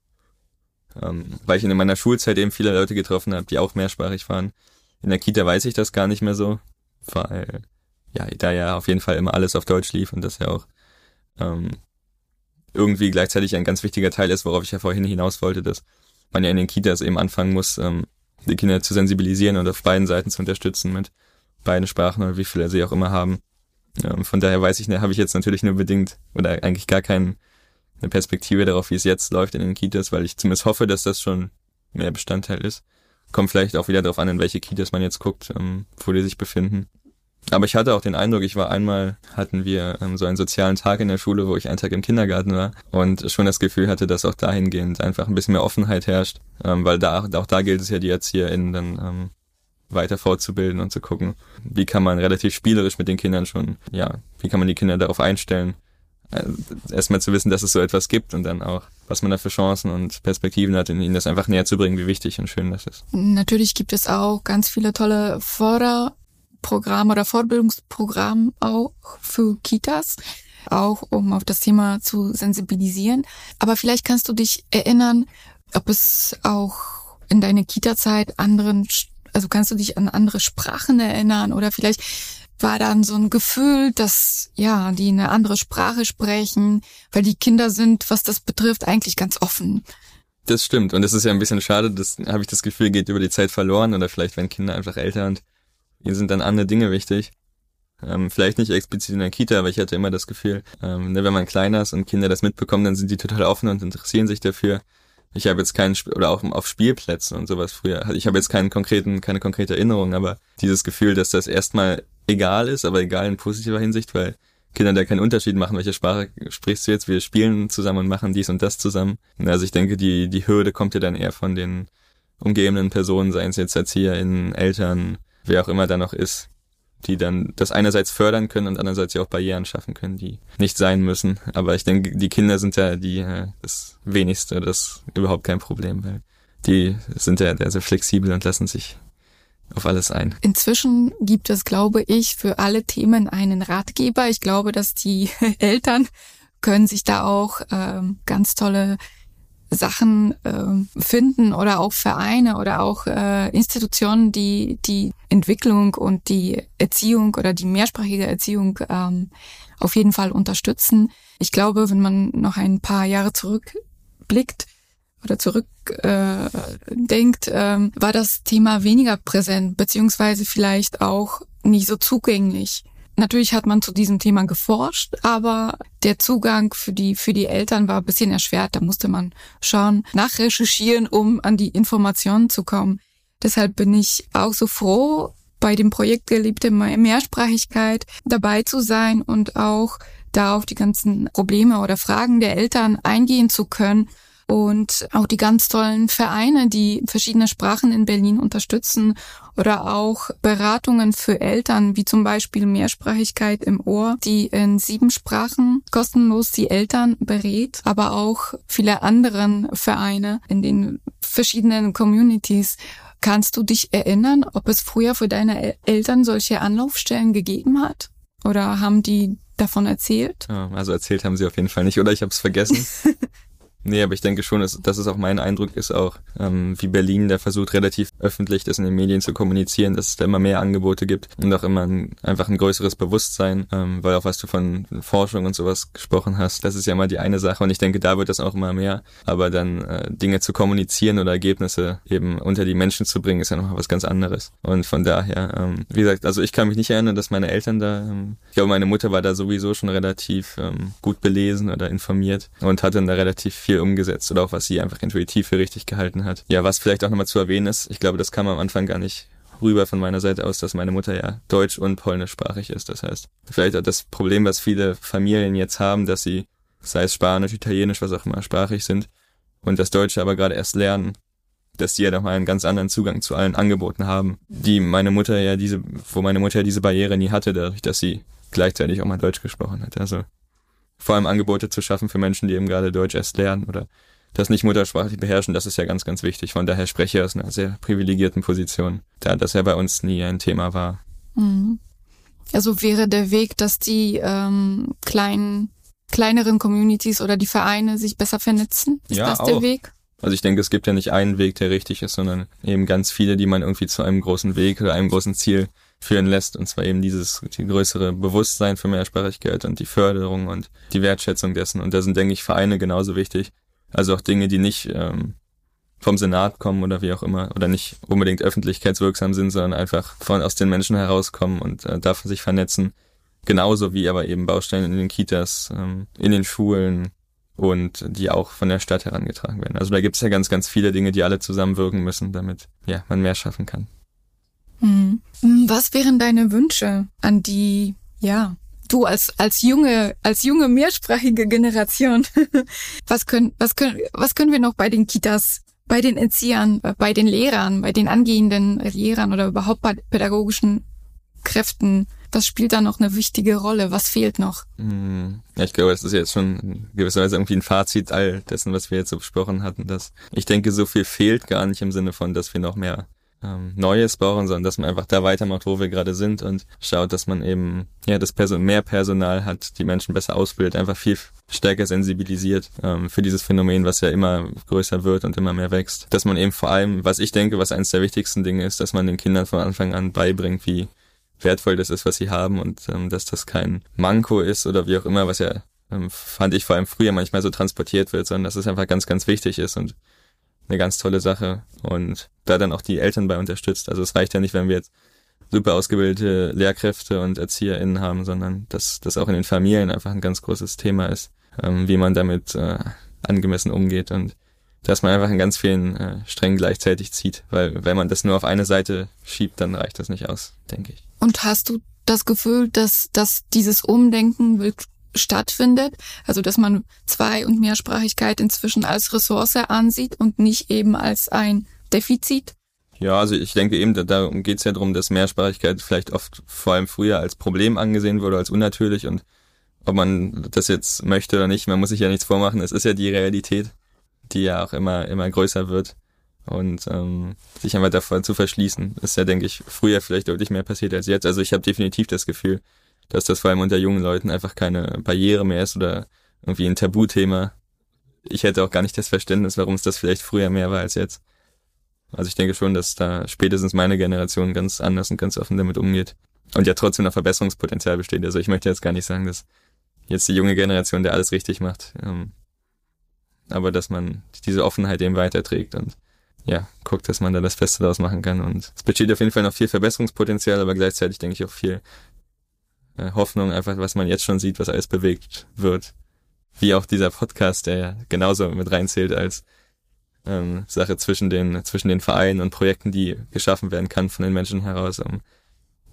Ähm, weil ich in meiner Schulzeit eben viele Leute getroffen habe, die auch mehrsprachig waren. In der Kita weiß ich das gar nicht mehr so, weil ja, da ja auf jeden Fall immer alles auf Deutsch lief und das ja auch ähm, irgendwie gleichzeitig ein ganz wichtiger Teil ist, worauf ich ja vorhin hinaus wollte, dass man ja in den Kitas eben anfangen muss, ähm, die Kinder zu sensibilisieren und auf beiden Seiten zu unterstützen mit beiden Sprachen oder wie viele sie auch immer haben. Ja, von daher weiß ich, habe ich jetzt natürlich nur bedingt oder eigentlich gar keine Perspektive darauf, wie es jetzt läuft in den Kitas, weil ich zumindest hoffe, dass das schon mehr Bestandteil ist. Kommt vielleicht auch wieder darauf an, in welche Kitas man jetzt guckt, ähm, wo die sich befinden. Aber ich hatte auch den Eindruck, ich war einmal, hatten wir ähm, so einen sozialen Tag in der Schule, wo ich einen Tag im Kindergarten war und schon das Gefühl hatte, dass auch dahingehend einfach ein bisschen mehr Offenheit herrscht, ähm, weil da auch da gilt es ja die ErzieherInnen dann ähm, weiter fortzubilden und zu gucken, wie kann man relativ spielerisch mit den Kindern schon, ja, wie kann man die Kinder darauf einstellen, äh, erstmal zu wissen, dass es so etwas gibt und dann auch, was man da für Chancen und Perspektiven hat, ihnen das einfach näher zu bringen, wie wichtig und schön das ist. Natürlich gibt es auch ganz viele tolle Förderprogramme oder Fortbildungsprogramme auch für Kitas, auch um auf das Thema zu sensibilisieren. Aber vielleicht kannst du dich erinnern, ob es auch in deiner Kita-Zeit anderen also kannst du dich an andere Sprachen erinnern oder vielleicht war dann so ein Gefühl, dass ja, die eine andere Sprache sprechen, weil die Kinder sind, was das betrifft, eigentlich ganz offen. Das stimmt und das ist ja ein bisschen schade, das habe ich das Gefühl, geht über die Zeit verloren oder vielleicht werden Kinder einfach älter und ihnen sind dann andere Dinge wichtig. Ähm, vielleicht nicht explizit in der Kita, aber ich hatte immer das Gefühl, ähm, ne, wenn man kleiner ist und Kinder das mitbekommen, dann sind die total offen und interessieren sich dafür. Ich habe jetzt keinen oder auch auf Spielplätzen und sowas früher. Ich habe jetzt keinen konkreten, keine konkrete Erinnerung, aber dieses Gefühl, dass das erstmal egal ist, aber egal in positiver Hinsicht, weil Kinder da keinen Unterschied machen, welche Sprache sprichst du jetzt. Wir spielen zusammen und machen dies und das zusammen. Also ich denke, die, die Hürde kommt ja dann eher von den umgebenden Personen, seien es jetzt ErzieherInnen, Eltern, wer auch immer da noch ist, die dann das einerseits fördern können und andererseits ja auch Barrieren schaffen können, die nicht sein müssen. Aber ich denke, die Kinder sind ja die äh, das wenigste, das überhaupt kein Problem, weil die sind ja sehr flexibel und lassen sich auf alles ein. Inzwischen gibt es, glaube ich, für alle Themen einen Ratgeber. Ich glaube, dass die Eltern können sich da auch ähm, ganz tolle Sachen äh, finden oder auch Vereine oder auch äh, Institutionen, die die Entwicklung und die Erziehung oder die mehrsprachige Erziehung ähm, auf jeden Fall unterstützen. Ich glaube, wenn man noch ein paar Jahre zurückblickt oder zurückdenkt, äh, ähm, war das Thema weniger präsent, beziehungsweise vielleicht auch nicht so zugänglich. Natürlich hat man zu diesem Thema geforscht, aber der Zugang für die, für die Eltern war ein bisschen erschwert. Da musste man schon nachrecherchieren, um an die Informationen zu kommen. Deshalb bin ich auch so froh, bei dem Projekt Geliebte Mehrsprachigkeit dabei zu sein und auch da auf die ganzen Probleme oder Fragen der Eltern eingehen zu können und auch die ganz tollen Vereine, die verschiedene Sprachen in Berlin unterstützen oder auch Beratungen für Eltern, wie zum Beispiel Mehrsprachigkeit im Ohr, die in sieben Sprachen kostenlos die Eltern berät, aber auch viele anderen Vereine in den verschiedenen Communities. Kannst du dich erinnern, ob es früher für deine Eltern solche Anlaufstellen gegeben hat? Oder haben die davon erzählt? Ja, also erzählt haben sie auf jeden Fall nicht, oder ich habe es vergessen. Nee, aber ich denke schon, dass, dass es auch mein Eindruck ist, auch ähm, wie Berlin, der versucht relativ öffentlich das in den Medien zu kommunizieren, dass es da immer mehr Angebote gibt und auch immer ein, einfach ein größeres Bewusstsein, ähm, weil auch was du von Forschung und sowas gesprochen hast, das ist ja immer die eine Sache und ich denke, da wird das auch immer mehr, aber dann äh, Dinge zu kommunizieren oder Ergebnisse eben unter die Menschen zu bringen, ist ja nochmal was ganz anderes. Und von daher, ähm, wie gesagt, also ich kann mich nicht erinnern, dass meine Eltern da, ähm, ich glaube, meine Mutter war da sowieso schon relativ ähm, gut belesen oder informiert und hat dann da relativ viel umgesetzt oder auch was sie einfach intuitiv für richtig gehalten hat. Ja, was vielleicht auch nochmal zu erwähnen ist, ich glaube, das kam am Anfang gar nicht rüber von meiner Seite aus, dass meine Mutter ja deutsch- und polnischsprachig ist. Das heißt, vielleicht auch das Problem, was viele Familien jetzt haben, dass sie, sei es Spanisch, Italienisch, was auch immer, sprachig sind und das Deutsche aber gerade erst lernen, dass die ja nochmal einen ganz anderen Zugang zu allen Angeboten haben, die meine Mutter ja diese, wo meine Mutter ja diese Barriere nie hatte, dadurch, dass sie gleichzeitig auch mal Deutsch gesprochen hat. Also vor allem Angebote zu schaffen für Menschen, die eben gerade Deutsch erst lernen oder das nicht muttersprachlich beherrschen, das ist ja ganz, ganz wichtig. Von daher spreche ich aus einer sehr privilegierten Position, da das ja bei uns nie ein Thema war. Mhm. Also wäre der Weg, dass die ähm, kleinen, kleineren Communities oder die Vereine sich besser vernetzen? Ist ja, das der auch. Weg? Also ich denke, es gibt ja nicht einen Weg, der richtig ist, sondern eben ganz viele, die man irgendwie zu einem großen Weg oder einem großen Ziel führen lässt. Und zwar eben dieses die größere Bewusstsein für Mehrsprachigkeit und die Förderung und die Wertschätzung dessen. Und da sind, denke ich, Vereine genauso wichtig. Also auch Dinge, die nicht ähm, vom Senat kommen oder wie auch immer oder nicht unbedingt öffentlichkeitswirksam sind, sondern einfach von aus den Menschen herauskommen und äh, darf sich vernetzen. Genauso wie aber eben Baustellen in den Kitas, ähm, in den Schulen und die auch von der Stadt herangetragen werden. Also da gibt es ja ganz, ganz viele Dinge, die alle zusammenwirken müssen, damit ja man mehr schaffen kann. Mhm. Was wären deine Wünsche an die, ja, du als, als junge, als junge mehrsprachige Generation? was können, was können, was können wir noch bei den Kitas, bei den Erziehern, bei den Lehrern, bei den angehenden Lehrern oder überhaupt bei pädagogischen Kräften was spielt da noch eine wichtige Rolle? Was fehlt noch? Ja, ich glaube, das ist jetzt schon in gewisser Weise irgendwie ein Fazit all dessen, was wir jetzt so besprochen hatten. Dass ich denke, so viel fehlt gar nicht im Sinne von, dass wir noch mehr ähm, Neues brauchen, sondern dass man einfach da weitermacht, wo wir gerade sind und schaut, dass man eben ja das Person mehr Personal hat, die Menschen besser ausbildet, einfach viel stärker sensibilisiert ähm, für dieses Phänomen, was ja immer größer wird und immer mehr wächst. Dass man eben vor allem, was ich denke, was eines der wichtigsten Dinge ist, dass man den Kindern von Anfang an beibringt, wie wertvoll das ist, was sie haben und ähm, dass das kein Manko ist oder wie auch immer, was ja ähm, fand ich vor allem früher manchmal so transportiert wird, sondern dass es einfach ganz, ganz wichtig ist und eine ganz tolle Sache und da dann auch die Eltern bei unterstützt. Also es reicht ja nicht, wenn wir jetzt super ausgebildete Lehrkräfte und ErzieherInnen haben, sondern dass das auch in den Familien einfach ein ganz großes Thema ist, ähm, wie man damit äh, angemessen umgeht und dass man einfach in ganz vielen äh, Strängen gleichzeitig zieht, weil wenn man das nur auf eine Seite schiebt, dann reicht das nicht aus, denke ich. Und hast du das Gefühl, dass, dass dieses Umdenken wirklich stattfindet? Also, dass man Zwei- und Mehrsprachigkeit inzwischen als Ressource ansieht und nicht eben als ein Defizit? Ja, also ich denke eben, da, darum geht's ja darum, dass Mehrsprachigkeit vielleicht oft vor allem früher als Problem angesehen wurde, als unnatürlich und ob man das jetzt möchte oder nicht, man muss sich ja nichts vormachen, es ist ja die Realität, die ja auch immer, immer größer wird und ähm, sich einfach davor zu verschließen, ist ja, denke ich, früher vielleicht deutlich mehr passiert als jetzt. Also ich habe definitiv das Gefühl, dass das vor allem unter jungen Leuten einfach keine Barriere mehr ist oder irgendwie ein Tabuthema. Ich hätte auch gar nicht das Verständnis, warum es das vielleicht früher mehr war als jetzt. Also ich denke schon, dass da spätestens meine Generation ganz anders und ganz offen damit umgeht. Und ja trotzdem noch Verbesserungspotenzial besteht. Also ich möchte jetzt gar nicht sagen, dass jetzt die junge Generation der alles richtig macht. Ähm, aber dass man diese Offenheit eben weiterträgt und ja, guckt, dass man da das Beste daraus machen kann. Und es besteht auf jeden Fall noch viel Verbesserungspotenzial, aber gleichzeitig denke ich auch viel Hoffnung, einfach was man jetzt schon sieht, was alles bewegt wird. Wie auch dieser Podcast, der genauso mit reinzählt als ähm, Sache zwischen den, zwischen den Vereinen und Projekten, die geschaffen werden kann von den Menschen heraus, um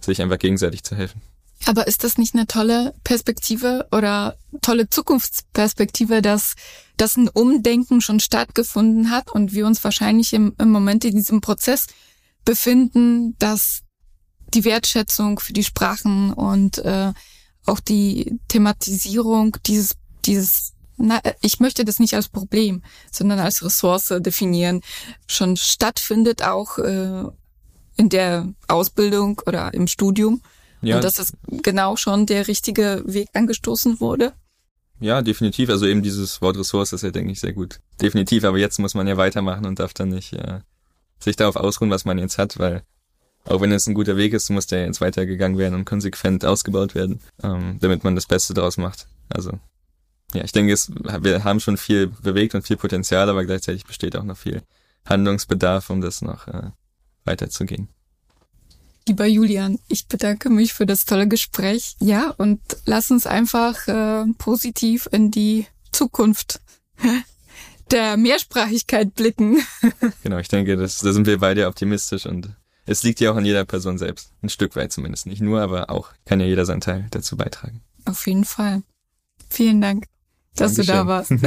sich einfach gegenseitig zu helfen. Aber ist das nicht eine tolle Perspektive oder tolle Zukunftsperspektive, dass, dass ein Umdenken schon stattgefunden hat und wir uns wahrscheinlich im, im Moment in diesem Prozess befinden, dass die Wertschätzung für die Sprachen und äh, auch die Thematisierung dieses, dieses na, ich möchte das nicht als Problem, sondern als Ressource definieren, schon stattfindet, auch äh, in der Ausbildung oder im Studium. Ja. Und dass es genau schon der richtige Weg angestoßen wurde? Ja, definitiv. Also eben dieses Wort Ressource ist ja, denke ich, sehr gut. Definitiv, aber jetzt muss man ja weitermachen und darf dann nicht äh, sich darauf ausruhen, was man jetzt hat, weil auch wenn es ein guter Weg ist, muss der jetzt weitergegangen werden und konsequent ausgebaut werden, ähm, damit man das Beste daraus macht. Also ja, ich denke, es, wir haben schon viel bewegt und viel Potenzial, aber gleichzeitig besteht auch noch viel Handlungsbedarf, um das noch äh, weiterzugehen. Lieber Julian, ich bedanke mich für das tolle Gespräch. Ja, und lass uns einfach äh, positiv in die Zukunft der Mehrsprachigkeit blicken. genau, ich denke, das, da sind wir beide optimistisch und es liegt ja auch an jeder Person selbst. Ein Stück weit zumindest. Nicht nur, aber auch kann ja jeder seinen Teil dazu beitragen. Auf jeden Fall. Vielen Dank, dass Dankeschön. du da warst.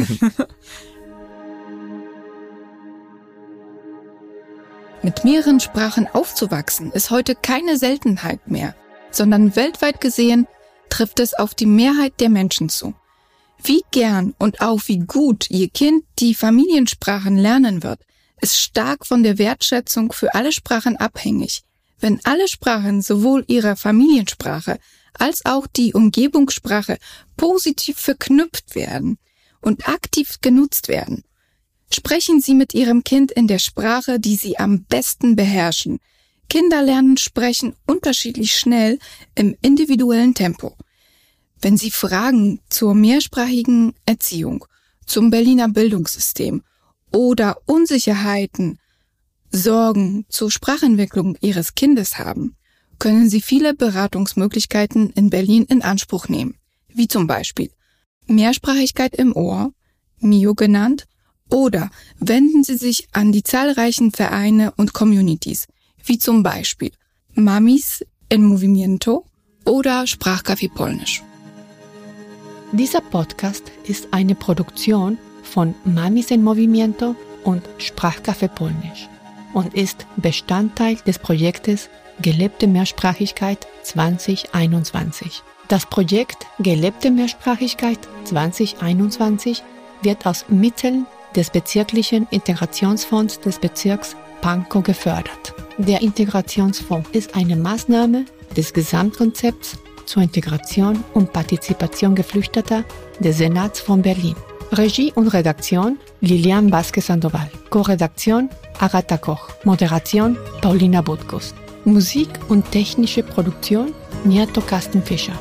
Mit mehreren Sprachen aufzuwachsen ist heute keine Seltenheit mehr, sondern weltweit gesehen trifft es auf die Mehrheit der Menschen zu. Wie gern und auch wie gut Ihr Kind die Familiensprachen lernen wird, ist stark von der Wertschätzung für alle Sprachen abhängig. Wenn alle Sprachen sowohl ihrer Familiensprache als auch die Umgebungssprache positiv verknüpft werden und aktiv genutzt werden, Sprechen Sie mit Ihrem Kind in der Sprache, die Sie am besten beherrschen. Kinder lernen sprechen unterschiedlich schnell im individuellen Tempo. Wenn Sie Fragen zur mehrsprachigen Erziehung, zum Berliner Bildungssystem oder Unsicherheiten, Sorgen zur Sprachentwicklung Ihres Kindes haben, können Sie viele Beratungsmöglichkeiten in Berlin in Anspruch nehmen, wie zum Beispiel Mehrsprachigkeit im Ohr, MIO genannt, oder wenden Sie sich an die zahlreichen Vereine und Communities, wie zum Beispiel Mamis en Movimiento oder Sprachcafé Polnisch. Dieser Podcast ist eine Produktion von Mamis en Movimiento und Sprachcafé Polnisch und ist Bestandteil des Projektes Gelebte Mehrsprachigkeit 2021. Das Projekt Gelebte Mehrsprachigkeit 2021 wird aus Mitteln des bezirklichen Integrationsfonds des Bezirks Pankow gefördert. Der Integrationsfonds ist eine Maßnahme des Gesamtkonzepts zur Integration und Partizipation Geflüchteter des Senats von Berlin. Regie und Redaktion Lilian Vasquez Sandoval. Co-Redaktion Agatha Koch. Moderation Paulina Butkus. Musik und technische Produktion Nieto Kastenfischer.